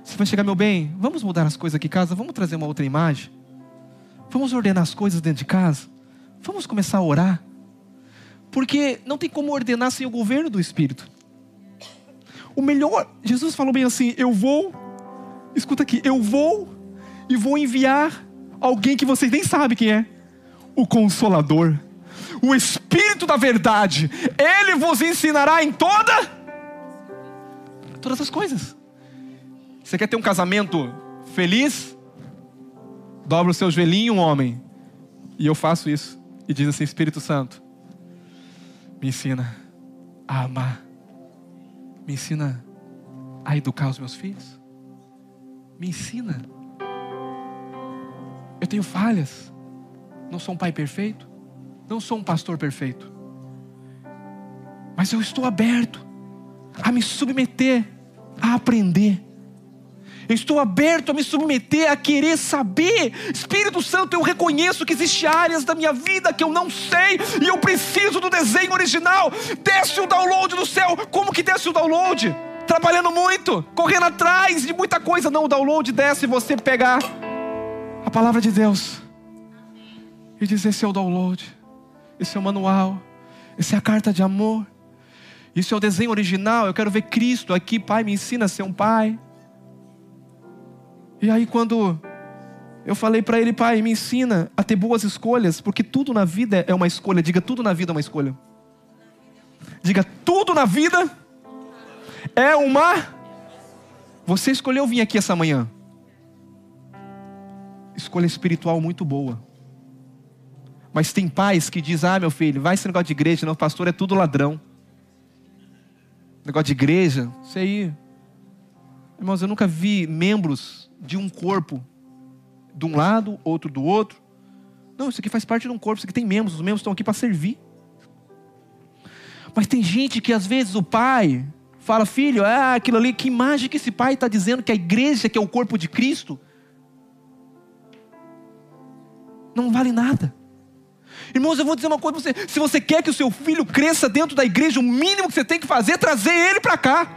Você vai chegar, meu bem, vamos mudar as coisas aqui em casa, vamos trazer uma outra imagem. Vamos ordenar as coisas dentro de casa. Vamos começar a orar. Porque não tem como ordenar sem o governo do Espírito. O melhor, Jesus falou bem assim: eu vou escuta aqui, eu vou e vou enviar alguém que vocês nem sabem quem é o Consolador, o Espírito da Verdade. Ele vos ensinará em toda, todas as coisas. Você quer ter um casamento feliz? Dobra o seu joelhinho, um homem. E eu faço isso. E diz assim: Espírito Santo, me ensina a amar, me ensina a educar os meus filhos. Me ensina. Eu tenho falhas. Não sou um pai perfeito. Não sou um pastor perfeito. Mas eu estou aberto a me submeter, a aprender. Eu estou aberto a me submeter, a querer saber. Espírito Santo, eu reconheço que existem áreas da minha vida que eu não sei e eu preciso do desenho original. Desce o download do céu. Como que desce o download? Trabalhando muito, correndo atrás de muita coisa. Não, o download desce e você pegar a palavra de Deus e dizer: esse é o download, esse é o manual, essa é a carta de amor. Isso é o desenho original. Eu quero ver Cristo aqui, Pai, me ensina a ser um pai. E aí, quando eu falei para ele, Pai, me ensina a ter boas escolhas, porque tudo na vida é uma escolha. Diga, tudo na vida é uma escolha. Diga, tudo na vida é uma. Você escolheu vir aqui essa manhã. Escolha espiritual muito boa. Mas tem pais que dizem: Ah, meu filho, vai esse negócio de igreja, não, pastor é tudo ladrão. Negócio de igreja, isso aí. Irmãos, eu nunca vi membros de um corpo de um lado, outro do outro. Não, isso aqui faz parte de um corpo, isso aqui tem membros, os membros estão aqui para servir. Mas tem gente que às vezes o pai fala, filho, ah, aquilo ali, que imagem que esse pai está dizendo que a igreja, que é o corpo de Cristo, não vale nada. Irmãos, eu vou dizer uma coisa para você: se você quer que o seu filho cresça dentro da igreja, o mínimo que você tem que fazer é trazer ele para cá.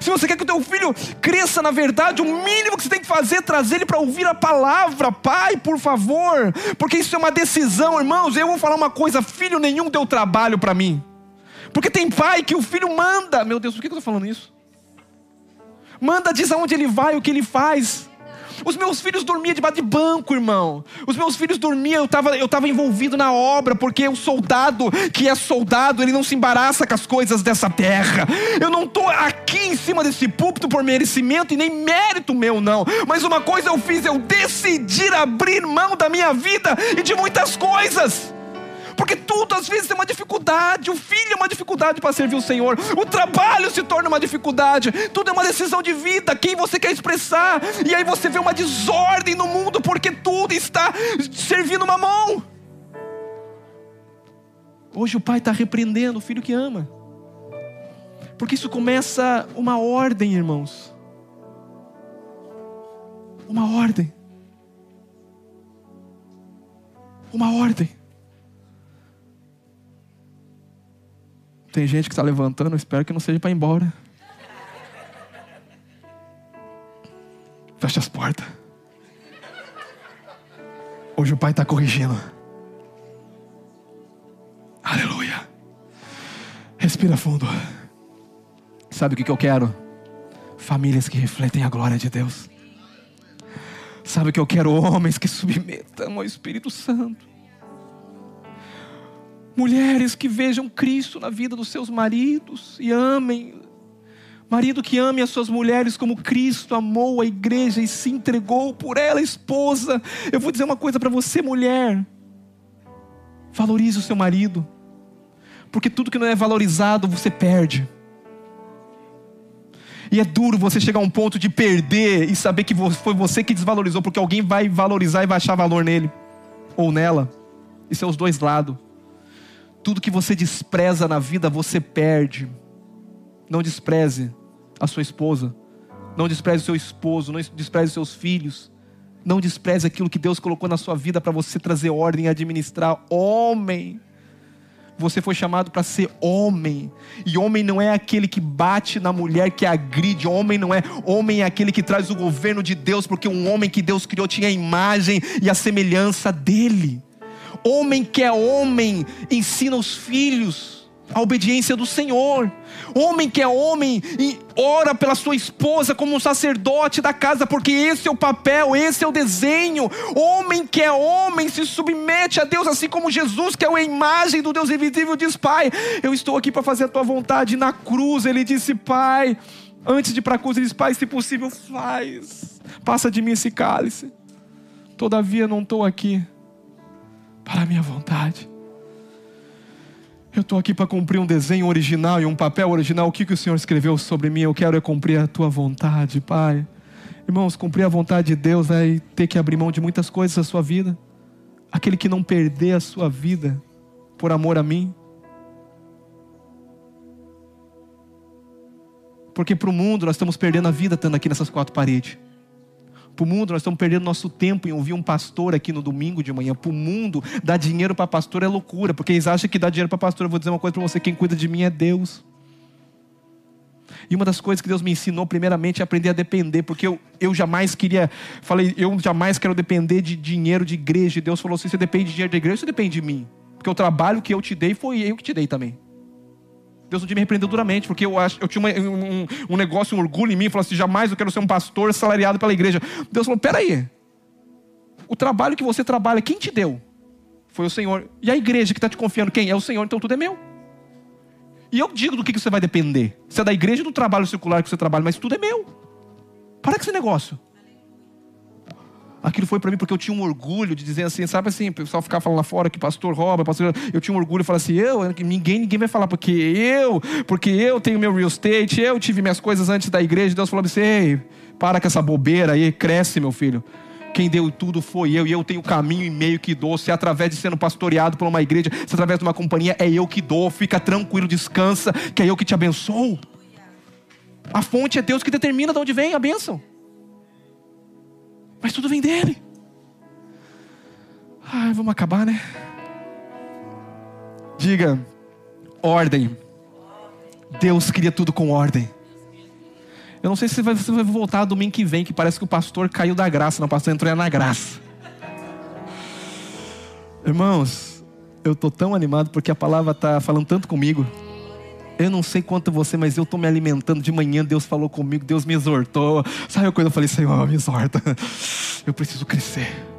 Se você quer que o teu filho cresça na verdade, o mínimo que você tem que fazer é trazer ele para ouvir a palavra. Pai, por favor, porque isso é uma decisão, irmãos. Eu vou falar uma coisa: filho nenhum deu trabalho para mim. Porque tem pai que o filho manda. Meu Deus, por que eu estou falando isso? Manda, diz aonde ele vai, o que ele faz. Os meus filhos dormiam debaixo de banco, irmão. Os meus filhos dormiam, eu estava eu tava envolvido na obra, porque o soldado que é soldado, ele não se embaraça com as coisas dessa terra. Eu não estou aqui em cima desse púlpito por merecimento e nem mérito meu, não. Mas uma coisa eu fiz, eu decidi abrir mão da minha vida e de muitas coisas. Porque tudo às vezes é uma dificuldade. O filho é uma dificuldade para servir o Senhor. O trabalho se torna uma dificuldade. Tudo é uma decisão de vida. Quem você quer expressar. E aí você vê uma desordem no mundo porque tudo está servindo uma mão. Hoje o pai está repreendendo o filho que ama. Porque isso começa uma ordem, irmãos. Uma ordem. Uma ordem. Tem gente que está levantando, espero que não seja para ir embora. Fecha as portas. Hoje o pai está corrigindo. Aleluia. Respira fundo. Sabe o que, que eu quero? Famílias que refletem a glória de Deus. Sabe o que eu quero? Homens que submetam ao Espírito Santo. Mulheres que vejam Cristo na vida dos seus maridos e amem. Marido que ame as suas mulheres como Cristo amou a igreja e se entregou por ela, esposa. Eu vou dizer uma coisa para você, mulher. Valorize o seu marido. Porque tudo que não é valorizado, você perde. E é duro você chegar a um ponto de perder e saber que foi você que desvalorizou, porque alguém vai valorizar e vai achar valor nele ou nela. Isso é os dois lados. Tudo que você despreza na vida, você perde. Não despreze a sua esposa. Não despreze o seu esposo. Não despreze os seus filhos. Não despreze aquilo que Deus colocou na sua vida para você trazer ordem e administrar. Homem. Você foi chamado para ser homem. E homem não é aquele que bate na mulher, que agride. Homem não é. Homem é aquele que traz o governo de Deus, porque um homem que Deus criou tinha a imagem e a semelhança dele. Homem que é homem ensina os filhos a obediência do Senhor. Homem que é homem e ora pela sua esposa como um sacerdote da casa, porque esse é o papel, esse é o desenho. Homem que é homem se submete a Deus, assim como Jesus, que é a imagem do Deus invisível, diz: Pai, eu estou aqui para fazer a tua vontade. Na cruz ele disse: Pai, antes de ir para a cruz, ele disse: Pai, se possível, faz, passa de mim esse cálice. Todavia não estou aqui para a minha vontade. Eu estou aqui para cumprir um desenho original e um papel original. O que, que o Senhor escreveu sobre mim? Eu quero é cumprir a tua vontade, Pai. Irmãos, cumprir a vontade de Deus vai ter que abrir mão de muitas coisas da sua vida. Aquele que não perder a sua vida por amor a mim. Porque para o mundo nós estamos perdendo a vida estando aqui nessas quatro paredes. Para o mundo, nós estamos perdendo nosso tempo em ouvir um pastor aqui no domingo de manhã. Para o mundo, dar dinheiro para pastor é loucura, porque eles acham que dar dinheiro para pastor. Eu vou dizer uma coisa para você: quem cuida de mim é Deus. E uma das coisas que Deus me ensinou, primeiramente, é aprender a depender, porque eu, eu jamais queria, falei, eu jamais quero depender de dinheiro de igreja. E Deus falou assim: você depende de dinheiro de igreja, você depende de mim. Porque o trabalho que eu te dei foi eu que te dei também. Deus um dia me repreendeu duramente, porque eu, acho, eu tinha uma, um, um, negócio, um orgulho em mim, falou assim: jamais eu quero ser um pastor salariado pela igreja. Deus falou: peraí, o trabalho que você trabalha, quem te deu? Foi o Senhor. E a igreja que está te confiando, quem? É o Senhor, então tudo é meu. E eu digo do que, que você vai depender: se é da igreja ou do trabalho circular que você trabalha, mas tudo é meu. Para com esse negócio aquilo foi para mim porque eu tinha um orgulho de dizer assim, sabe assim, o pessoal ficar falando lá fora que pastor rouba, pastor, eu tinha um orgulho de falar assim, eu, ninguém, ninguém vai falar porque eu, porque eu tenho meu real estate, eu tive minhas coisas antes da igreja, Deus falou assim, ei, para com essa bobeira aí, cresce meu filho. Quem deu tudo foi eu, e eu tenho caminho e meio que dou. Se é através de sendo pastoreado por uma igreja, se é através de uma companhia, é eu que dou. Fica tranquilo, descansa, que é eu que te abençoo. A fonte é Deus que determina de onde vem a bênção. Mas tudo vem dele. Ai, vamos acabar, né? Diga, ordem. Deus queria tudo com ordem. Eu não sei se você vai, voltar domingo que vem, que parece que o pastor caiu da graça. Não, o pastor entrou na graça. Irmãos, eu estou tão animado porque a palavra está falando tanto comigo. Eu não sei quanto você, mas eu estou me alimentando. De manhã Deus falou comigo, Deus me exortou. Sabe quando eu falei, Senhor, me exorta. Eu preciso crescer.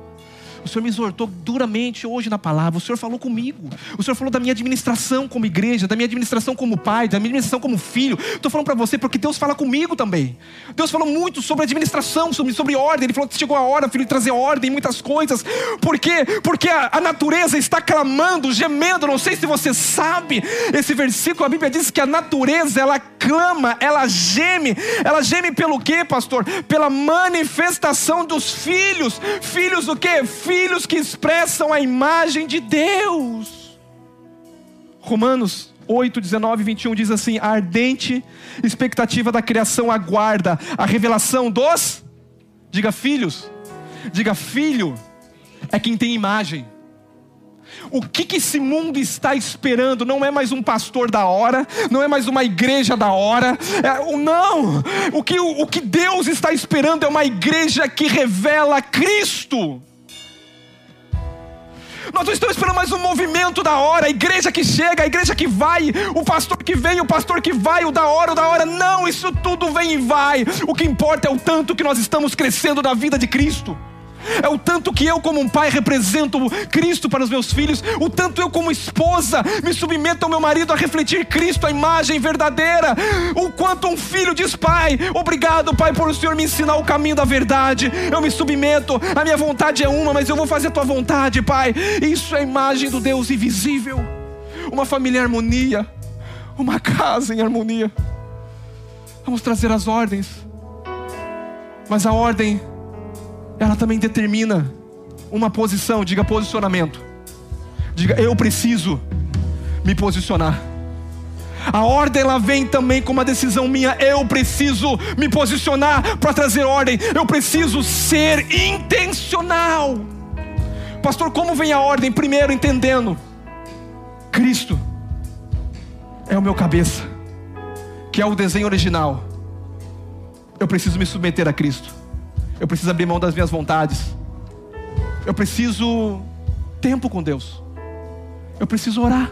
O Senhor me exortou duramente hoje na palavra. O Senhor falou comigo. O Senhor falou da minha administração como igreja, da minha administração como pai, da minha administração como filho. Estou falando para você porque Deus fala comigo também. Deus falou muito sobre administração, sobre, sobre ordem. Ele falou que chegou a hora, filho, de trazer ordem em muitas coisas. Por quê? Porque a, a natureza está clamando, gemendo. Não sei se você sabe esse versículo. A Bíblia diz que a natureza ela clama, ela geme. Ela geme pelo quê, pastor? Pela manifestação dos filhos. Filhos o quê? Filhos filhos que expressam a imagem de Deus. Romanos 8, 19 e 21 diz assim: a ardente expectativa da criação aguarda a revelação dos, diga filhos, diga filho, é quem tem imagem. O que, que esse mundo está esperando? Não é mais um pastor da hora, não é mais uma igreja da hora, é, não. O que, o, o que Deus está esperando é uma igreja que revela Cristo. Nós não estamos esperando mais um movimento da hora, a igreja que chega, a igreja que vai, o pastor que vem, o pastor que vai, o da hora, o da hora. Não, isso tudo vem e vai. O que importa é o tanto que nós estamos crescendo na vida de Cristo é o tanto que eu, como um pai, represento Cristo para os meus filhos, o tanto eu, como esposa, me submeto ao meu marido a refletir Cristo, a imagem verdadeira, o quanto um filho diz: Pai, obrigado, Pai, por o Senhor me ensinar o caminho da verdade. Eu me submeto, a minha vontade é uma, mas eu vou fazer a tua vontade, Pai. Isso é a imagem do Deus invisível, uma família em harmonia, uma casa em harmonia. Vamos trazer as ordens, mas a ordem ela também determina uma posição, diga posicionamento. Diga, eu preciso me posicionar. A ordem ela vem também com uma decisão minha. Eu preciso me posicionar para trazer ordem. Eu preciso ser intencional. Pastor, como vem a ordem? Primeiro entendendo Cristo é o meu cabeça, que é o desenho original. Eu preciso me submeter a Cristo. Eu preciso abrir mão das minhas vontades. Eu preciso tempo com Deus. Eu preciso orar.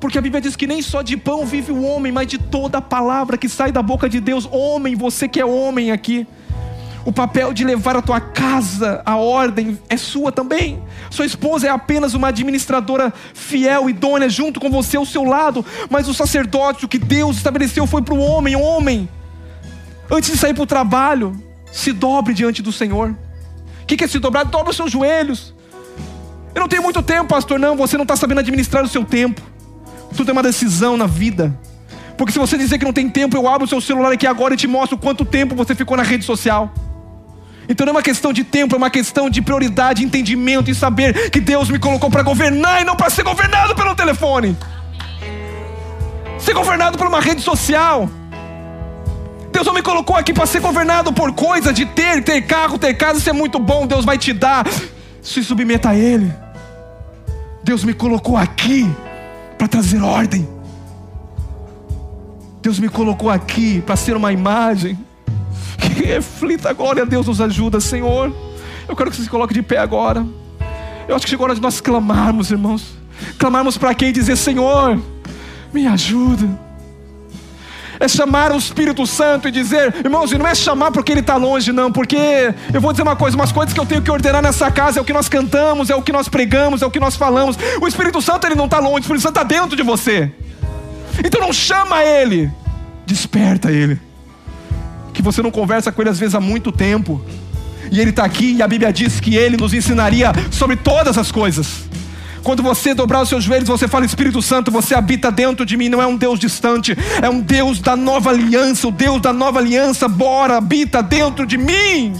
Porque a Bíblia diz que nem só de pão vive o homem, mas de toda a palavra que sai da boca de Deus. Homem, você que é homem aqui. O papel de levar a tua casa a ordem é sua também. Sua esposa é apenas uma administradora fiel, idônea, junto com você ao seu lado. Mas o sacerdócio que Deus estabeleceu foi para o homem, homem. Antes de sair para o trabalho, se dobre diante do Senhor. O que é se dobrar? Dobra os seus joelhos. Eu não tenho muito tempo, pastor. Não, você não está sabendo administrar o seu tempo. Tudo é uma decisão na vida. Porque se você dizer que não tem tempo, eu abro o seu celular aqui agora e te mostro quanto tempo você ficou na rede social. Então não é uma questão de tempo, é uma questão de prioridade, entendimento e saber que Deus me colocou para governar e não para ser governado pelo telefone. Ser governado por uma rede social. Deus não me colocou aqui para ser governado por coisa de ter, ter carro, ter casa, isso é muito bom, Deus vai te dar. Se submeta a Ele. Deus me colocou aqui para trazer ordem. Deus me colocou aqui para ser uma imagem que reflita a glória Deus nos ajuda, Senhor. Eu quero que você se coloque de pé agora. Eu acho que chegou a hora de nós clamarmos, irmãos. Clamarmos para quem dizer, Senhor, Me ajuda. É chamar o Espírito Santo e dizer, irmãos, e não é chamar porque ele está longe, não, porque eu vou dizer uma coisa: umas coisas que eu tenho que ordenar nessa casa é o que nós cantamos, é o que nós pregamos, é o que nós falamos. O Espírito Santo ele não está longe, o Espírito Santo está dentro de você. Então não chama ele, desperta ele. Que você não conversa com ele às vezes há muito tempo. E ele está aqui e a Bíblia diz que ele nos ensinaria sobre todas as coisas. Quando você dobrar os seus joelhos, você fala: Espírito Santo, você habita dentro de mim. Não é um Deus distante, é um Deus da nova aliança. O Deus da nova aliança, bora, habita dentro de mim.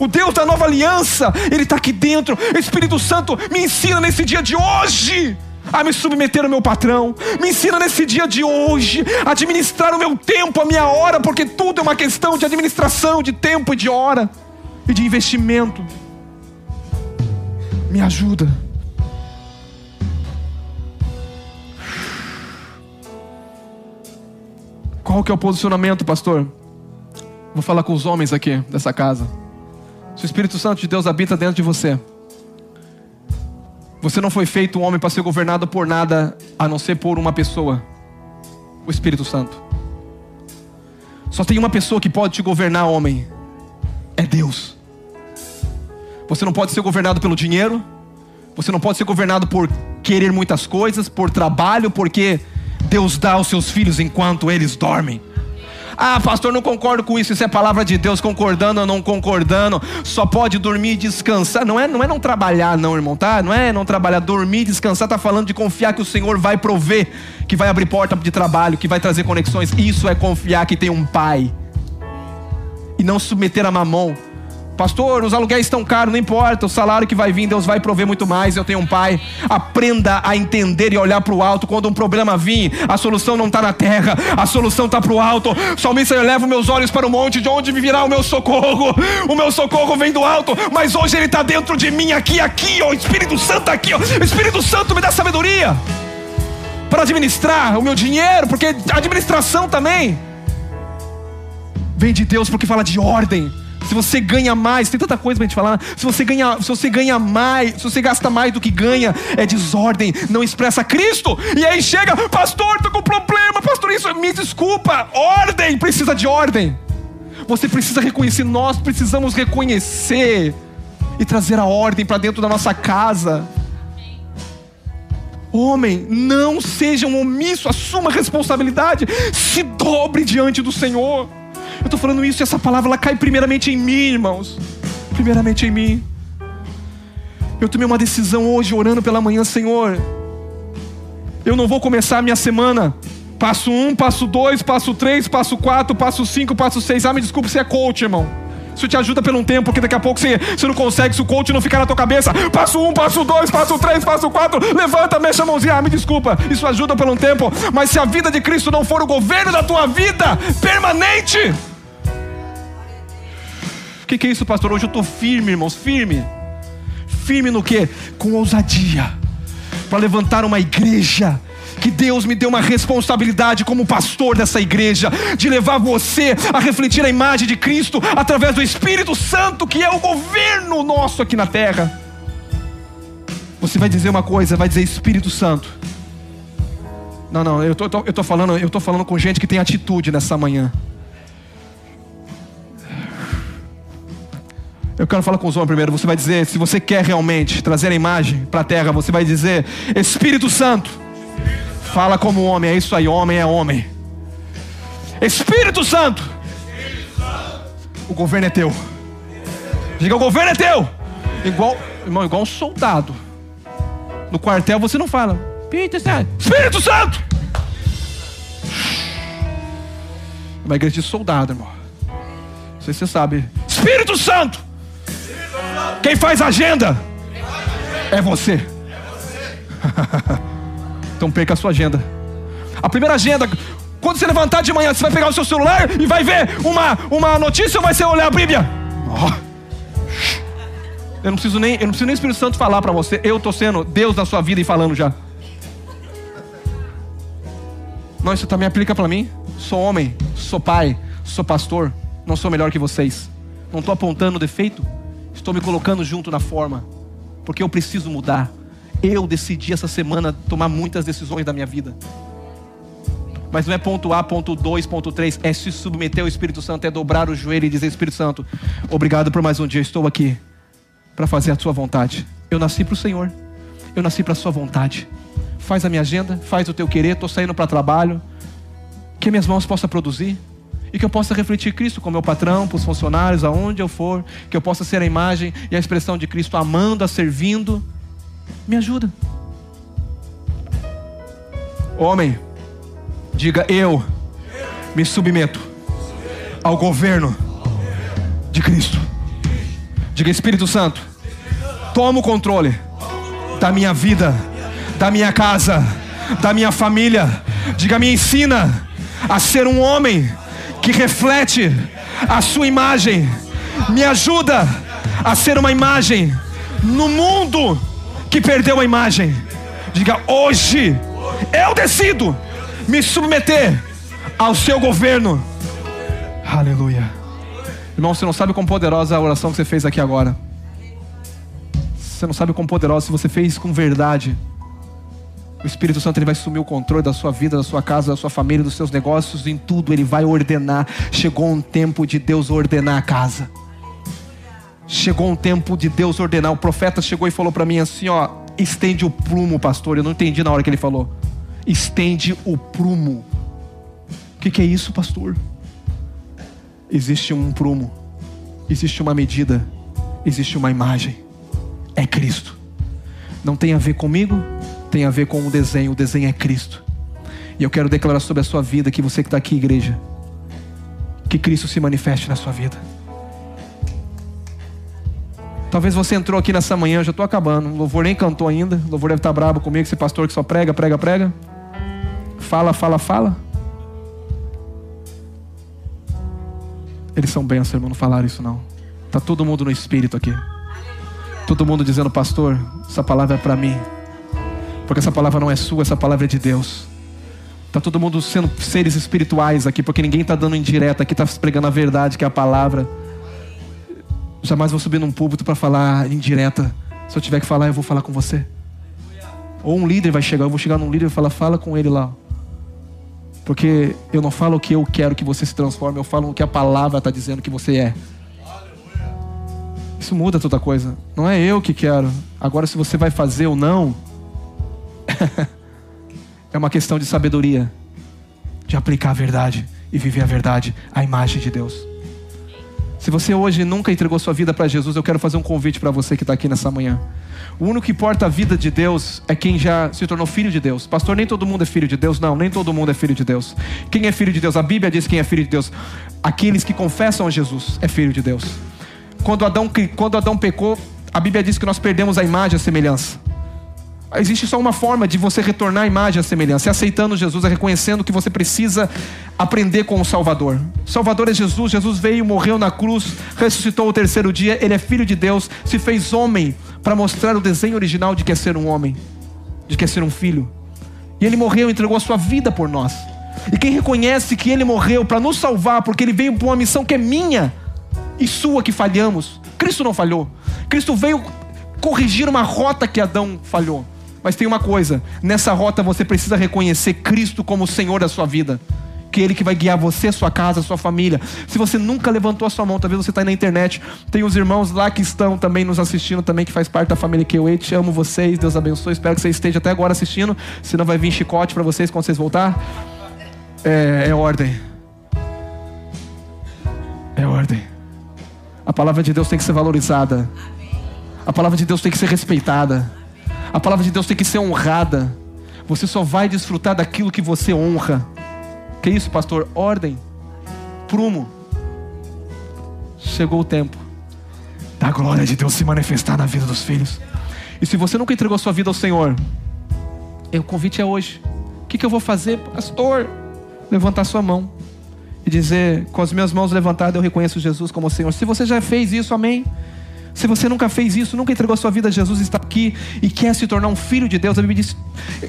O Deus da nova aliança, Ele está aqui dentro. Espírito Santo, me ensina nesse dia de hoje a me submeter ao meu patrão. Me ensina nesse dia de hoje a administrar o meu tempo, a minha hora, porque tudo é uma questão de administração de tempo e de hora e de investimento. Me ajuda. Qual que é o posicionamento, pastor? Vou falar com os homens aqui dessa casa. Se o Espírito Santo de Deus habita dentro de você, você não foi feito um homem para ser governado por nada a não ser por uma pessoa, o Espírito Santo. Só tem uma pessoa que pode te governar, homem, é Deus. Você não pode ser governado pelo dinheiro, você não pode ser governado por querer muitas coisas, por trabalho, porque Deus dá aos seus filhos enquanto eles dormem. Ah, pastor, não concordo com isso. Isso é palavra de Deus, concordando ou não concordando. Só pode dormir e descansar. Não é, não é não trabalhar, não, irmão, tá? Não é não trabalhar, dormir e descansar. Tá falando de confiar que o Senhor vai prover, que vai abrir porta de trabalho, que vai trazer conexões. Isso é confiar que tem um pai. E não submeter a mamão. Pastor, os aluguéis estão caros, não importa, o salário que vai vir, Deus vai prover muito mais. Eu tenho um pai. Aprenda a entender e olhar para o alto. Quando um problema vir, a solução não está na terra, a solução está para o alto. Salmista, eu levo meus olhos para o monte, de onde virá o meu socorro. O meu socorro vem do alto, mas hoje ele está dentro de mim, aqui, aqui, ó. Espírito Santo aqui, ó. Espírito Santo me dá sabedoria para administrar o meu dinheiro, porque administração também vem de Deus, porque fala de ordem se você ganha mais, tem tanta coisa pra gente falar. Se você ganha, se você ganha mais, se você gasta mais do que ganha, é desordem, não expressa Cristo. E aí chega, pastor, tô com problema, pastor, isso me desculpa. Ordem, precisa de ordem. Você precisa reconhecer, nós precisamos reconhecer e trazer a ordem para dentro da nossa casa. Homem, não seja um omisso, assuma responsabilidade, se dobre diante do Senhor. Eu estou falando isso e essa palavra ela cai primeiramente em mim, irmãos. Primeiramente em mim. Eu tomei uma decisão hoje, orando pela manhã, Senhor. Eu não vou começar a minha semana. Passo um, passo dois, passo três, passo quatro, passo cinco, passo seis. Ah, me desculpe, você é coach, irmão. Isso te ajuda pelo um tempo, porque daqui a pouco você, você não consegue, se o coach não ficar na tua cabeça. Passo um, passo dois, passo três, passo quatro. Levanta, mexe a mãozinha. Ah, me desculpa, isso ajuda pelo um tempo. Mas se a vida de Cristo não for o governo da tua vida permanente, o que, que é isso, pastor? Hoje eu estou firme, irmãos, firme. Firme no que? Com ousadia. Para levantar uma igreja que Deus me deu uma responsabilidade como pastor dessa igreja, de levar você a refletir a imagem de Cristo através do Espírito Santo, que é o governo nosso aqui na terra. Você vai dizer uma coisa, vai dizer Espírito Santo. Não, não, eu tô, eu tô falando, eu tô falando com gente que tem atitude nessa manhã. Eu quero falar com os homens primeiro. Você vai dizer, se você quer realmente trazer a imagem para a terra, você vai dizer: Espírito Santo, fala como homem. É isso aí, homem é homem. Espírito Santo, o governo é teu. Diga: o governo é teu. Igual, irmão, igual um soldado. No quartel você não fala: Espírito Santo. É uma igreja de soldado, irmão. Não sei se você sabe. Espírito Santo. Quem faz agenda? É você. então perca a sua agenda. A primeira agenda, quando você levantar de manhã, você vai pegar o seu celular e vai ver uma, uma notícia ou vai ser olhar a Bíblia? Oh. Eu não preciso nem, eu não preciso nem Espírito Santo falar para você. Eu estou sendo Deus na sua vida e falando já. Não, isso também aplica para mim. Sou homem, sou pai, sou pastor. Não sou melhor que vocês. Não estou apontando defeito. Estou me colocando junto na forma, porque eu preciso mudar. Eu decidi essa semana tomar muitas decisões da minha vida. Mas não é ponto A, ponto 2, ponto 3. É se submeter ao Espírito Santo, é dobrar o joelho e dizer: Espírito Santo, obrigado por mais um dia. Estou aqui para fazer a Sua vontade. Eu nasci para o Senhor. Eu nasci para a Sua vontade. Faz a minha agenda, faz o teu querer. Estou saindo para trabalho. Que minhas mãos possam produzir e que eu possa refletir Cristo com meu patrão, para os funcionários, aonde eu for, que eu possa ser a imagem e a expressão de Cristo amando, servindo. Me ajuda. Homem, diga eu me submeto ao governo de Cristo. Diga Espírito Santo, toma o controle da minha vida, da minha casa, da minha família. Diga me ensina a ser um homem que reflete a sua imagem. Me ajuda a ser uma imagem no mundo que perdeu a imagem. Diga hoje eu decido me submeter ao seu governo. Aleluia. Irmão, você não sabe quão poderosa a oração que você fez aqui agora. Você não sabe quão poderosa se você fez com verdade. O Espírito Santo ele vai assumir o controle da sua vida, da sua casa, da sua família, dos seus negócios, em tudo ele vai ordenar. Chegou um tempo de Deus ordenar a casa. Chegou um tempo de Deus ordenar. O profeta chegou e falou para mim assim, ó, estende o prumo, pastor. Eu não entendi na hora que ele falou estende o prumo. O que, que é isso, pastor? Existe um prumo, existe uma medida, existe uma imagem. É Cristo. Não tem a ver comigo, tem a ver com o desenho. O desenho é Cristo. E eu quero declarar sobre a sua vida, que você que está aqui, igreja, que Cristo se manifeste na sua vida. Talvez você entrou aqui nessa manhã, já estou acabando. O louvor nem cantou ainda. O louvor deve estar bravo comigo, esse pastor que só prega, prega, prega. Fala, fala, fala. Eles são bênçãos, irmão, não falaram isso não. Tá todo mundo no espírito aqui. Todo mundo dizendo, pastor, essa palavra é para mim. Porque essa palavra não é sua, essa palavra é de Deus. Tá todo mundo sendo seres espirituais aqui, porque ninguém está dando indireta, aqui está pregando a verdade, que é a palavra. Jamais vou subir num púlpito para falar indireta. Se eu tiver que falar, eu vou falar com você. Ou um líder vai chegar, eu vou chegar num líder e falar, fala com ele lá. Porque eu não falo o que eu quero que você se transforme, eu falo o que a palavra está dizendo que você é. Isso muda toda coisa. Não é eu que quero. Agora, se você vai fazer ou não, é uma questão de sabedoria, de aplicar a verdade e viver a verdade, a imagem de Deus. Se você hoje nunca entregou sua vida para Jesus, eu quero fazer um convite para você que está aqui nessa manhã. O único que importa a vida de Deus é quem já se tornou filho de Deus. Pastor, nem todo mundo é filho de Deus. Não, nem todo mundo é filho de Deus. Quem é filho de Deus? A Bíblia diz quem é filho de Deus. Aqueles que confessam a Jesus é filho de Deus. Quando Adão, quando Adão pecou, a Bíblia diz que nós perdemos a imagem e a semelhança. Existe só uma forma de você retornar a imagem e a semelhança, é aceitando Jesus, é reconhecendo que você precisa aprender com o Salvador. Salvador é Jesus, Jesus veio, morreu na cruz, ressuscitou o terceiro dia, ele é filho de Deus, se fez homem para mostrar o desenho original de que é ser um homem, de que é ser um filho. E ele morreu, entregou a sua vida por nós. E quem reconhece que ele morreu para nos salvar, porque ele veio para uma missão que é minha e sua que falhamos. Cristo não falhou. Cristo veio corrigir uma rota que Adão falhou. Mas tem uma coisa: nessa rota você precisa reconhecer Cristo como o Senhor da sua vida. Que é Ele que vai guiar você, sua casa, sua família. Se você nunca levantou a sua mão, talvez você está na internet. Tem os irmãos lá que estão também nos assistindo, também que faz parte da família Q8. Amo vocês, Deus abençoe. Espero que você esteja até agora assistindo. Senão vai vir chicote para vocês quando vocês voltar. É, é ordem. É ordem. A palavra de Deus tem que ser valorizada. A palavra de Deus tem que ser respeitada. A palavra de Deus tem que ser honrada. Você só vai desfrutar daquilo que você honra. Que isso, pastor? Ordem. Prumo. Chegou o tempo da glória de Deus se manifestar na vida dos filhos. E se você nunca entregou sua vida ao Senhor, o convite é hoje. O que, que eu vou fazer, pastor? Levantar sua mão e dizer, com as minhas mãos levantadas, eu reconheço Jesus como Senhor. Se você já fez isso, amém. Se você nunca fez isso, nunca entregou a sua vida a Jesus, está aqui e quer se tornar um filho de Deus, a Bíblia diz: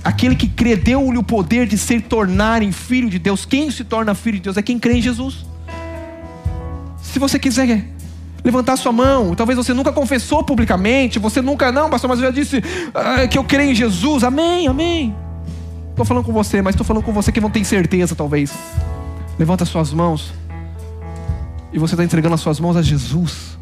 aquele que crê, deu-lhe o poder de se tornar em filho de Deus. Quem se torna filho de Deus é quem crê em Jesus. Se você quiser levantar sua mão, talvez você nunca confessou publicamente, você nunca, não, pastor, mas eu já disse ah, que eu creio em Jesus, amém, amém. Estou falando com você, mas estou falando com você que não tem certeza, talvez. Levanta suas mãos. E você está entregando as suas mãos a Jesus.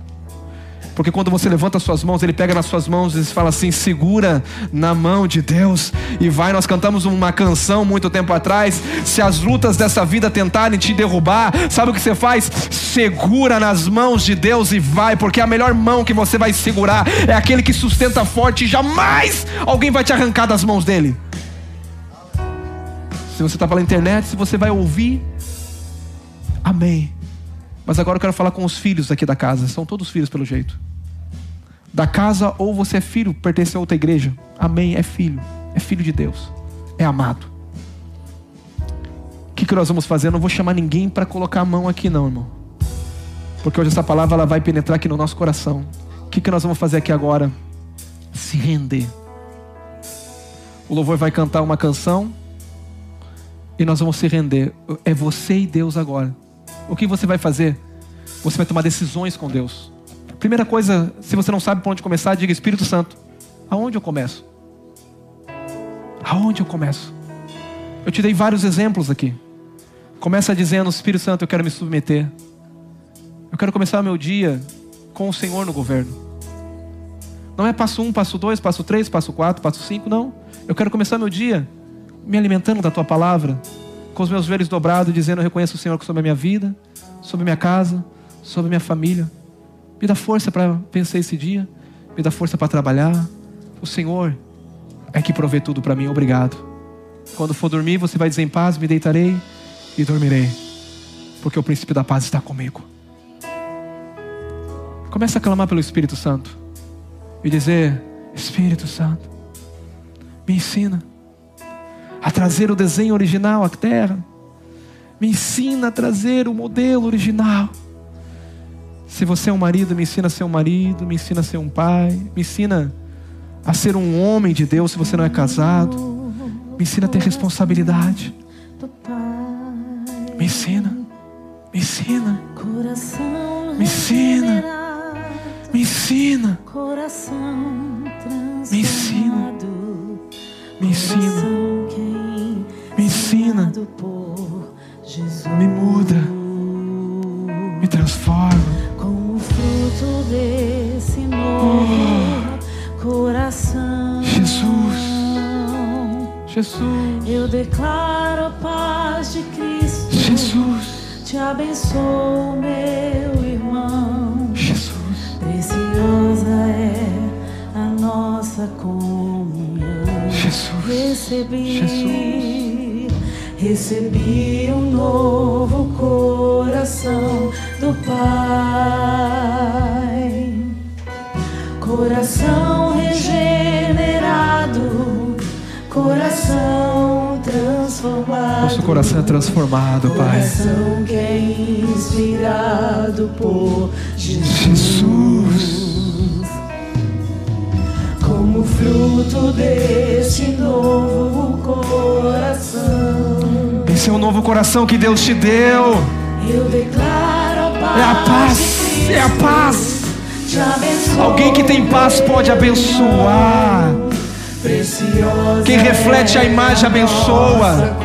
Porque quando você levanta as suas mãos, Ele pega nas suas mãos e fala assim: segura na mão de Deus e vai. Nós cantamos uma canção muito tempo atrás. Se as lutas dessa vida tentarem te derrubar, sabe o que você faz? Segura nas mãos de Deus e vai, porque a melhor mão que você vai segurar é aquele que sustenta forte e jamais alguém vai te arrancar das mãos dele. Se você está pela internet, se você vai ouvir, amém. Mas agora eu quero falar com os filhos aqui da casa. São todos filhos pelo jeito. Da casa, ou você é filho, pertence a outra igreja. Amém, é filho. É filho de Deus. É amado. O que, que nós vamos fazer? Eu não vou chamar ninguém para colocar a mão aqui, não, irmão. Porque hoje essa palavra ela vai penetrar aqui no nosso coração. O que, que nós vamos fazer aqui agora? Se render. O louvor vai cantar uma canção. E nós vamos se render. É você e Deus agora. O que você vai fazer? Você vai tomar decisões com Deus. Primeira coisa, se você não sabe por onde começar, diga Espírito Santo. Aonde eu começo? Aonde eu começo? Eu te dei vários exemplos aqui. Começa dizendo, Espírito Santo, eu quero me submeter. Eu quero começar meu dia com o Senhor no governo. Não é passo um, passo dois, passo três, passo quatro, passo cinco, não. Eu quero começar meu dia me alimentando da tua palavra, com os meus joelhos dobrados, dizendo: Eu reconheço o Senhor sobre a minha vida, sobre a minha casa, sobre a minha família. Me dá força para vencer esse dia, me dá força para trabalhar. O Senhor é que provê tudo para mim, obrigado. Quando for dormir, você vai dizer: Em paz, me deitarei e dormirei, porque o princípio da paz está comigo. Começa a clamar pelo Espírito Santo e dizer: Espírito Santo, me ensina a trazer o desenho original à terra. Me ensina a trazer o modelo original. Se você é um marido, me ensina a ser um marido, me ensina a ser um pai, me ensina a ser um homem de Deus se você não é casado. Me ensina a ter responsabilidade. Me ensina. Me ensina. Me ensina. Me ensina. Me ensina. Me ensina. Me ensina. Me muda. Me transforma. Com o fruto desse novo coração. Jesus. Jesus. Eu declaro a paz de Cristo. Jesus. Te abençoo, meu irmão. Jesus. Preciosa é a nossa comunhão. Recebi, Jesus. recebi um novo coração do Pai, coração regenerado, coração transformado. Nosso coração é transformado, Pai. Coração que é inspirado por Jesus. Jesus. Como fruto deste Esse é o novo coração que Deus te deu. eu declaro. É a paz. É a paz. Abençoo, Alguém que tem paz pode abençoar. Quem reflete a imagem abençoa.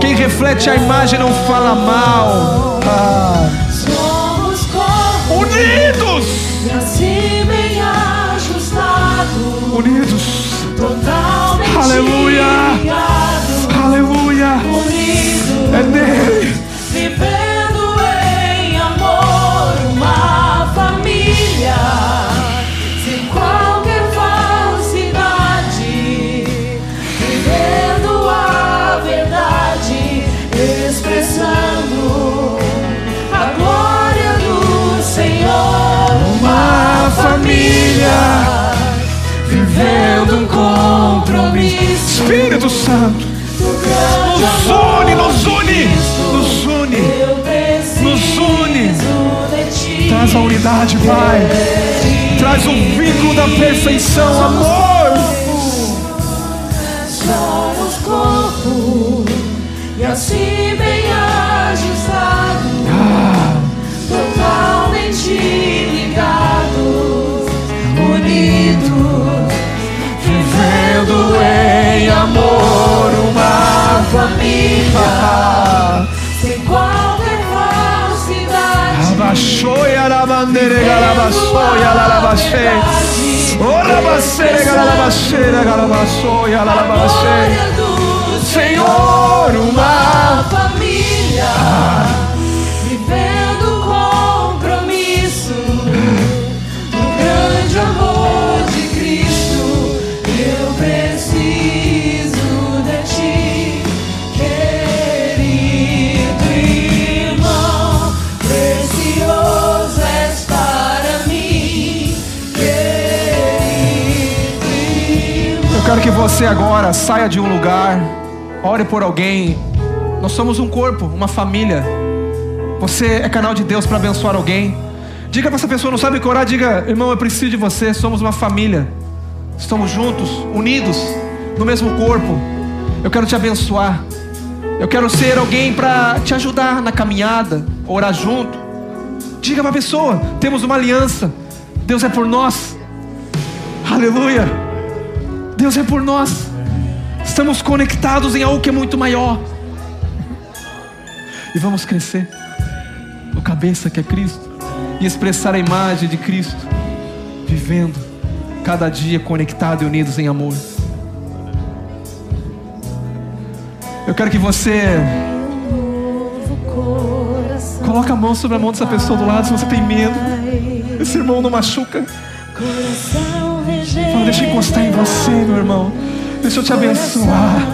Quem reflete a imagem não fala mal. Ah. Unidos. Unidos. Aleluia. Aleluia. unido. É nele. Vivendo em amor, uma família, sem qualquer falsidade, vivendo a verdade, expressando a glória do Senhor. Uma família. vivendo um compromisso. Espírito Santo. Nos une, nos une. Nos une. Nos une. Traz a unidade, Pai. Traz o vínculo da perfeição, amor. Somos corpo e assim bem ajustados, totalmente ligados, unidos, vivendo em família, sem qualquer falsidade. Abaixoia la bandere galabaçoia la labaxê. Ora bacere galabaxeira galabaçoia la labaxê. Glória do Senhor, uma quero que você agora saia de um lugar, ore por alguém. Nós somos um corpo, uma família. Você é canal de Deus para abençoar alguém. Diga para essa pessoa, não sabe que orar, diga, irmão, eu preciso de você, somos uma família. Estamos juntos, unidos, no mesmo corpo. Eu quero te abençoar. Eu quero ser alguém para te ajudar na caminhada, orar junto. Diga para a pessoa, temos uma aliança. Deus é por nós. Aleluia. Deus é por nós. Estamos conectados em algo que é muito maior. E vamos crescer no cabeça que é Cristo e expressar a imagem de Cristo, vivendo cada dia conectado e unidos em amor. Eu quero que você coloque a mão sobre a mão dessa pessoa do lado se você tem medo. Esse irmão não machuca. Coração Fala, deixa eu encostar em você, meu irmão. Deixa eu te abençoar.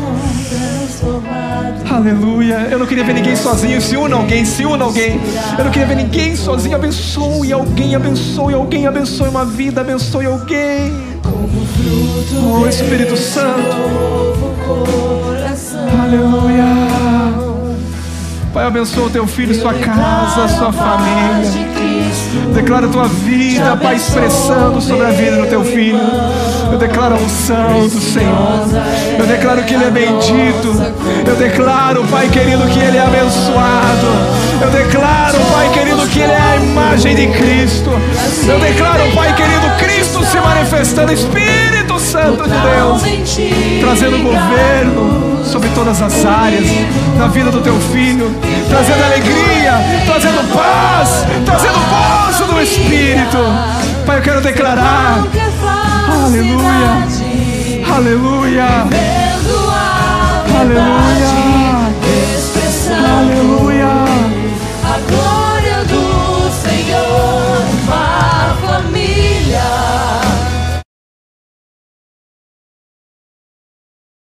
Aleluia. Eu não queria ver ninguém sozinho. Se una alguém, se una alguém. Eu não queria ver ninguém sozinho. Abençoe alguém, abençoe alguém, abençoe uma vida, abençoe alguém. Oh Espírito Santo. Aleluia. Pai, abençoa o teu filho, sua casa, sua família. Declara a tua vida, Pai, expressando sobre a vida do teu filho. Eu declaro a unção do Senhor. Eu declaro que ele é bendito. Eu declaro, Pai querido, que ele é abençoado. Eu declaro, Pai querido, que ele é a imagem de Cristo. Eu declaro, Pai querido, Cristo se manifestando, Espírito Santo de Deus trazendo governo sobre todas as áreas na vida do teu filho, trazendo alegria, trazendo paz, trazendo gozo do Espírito. Pai, eu quero declarar, aleluia, aleluia, aleluia.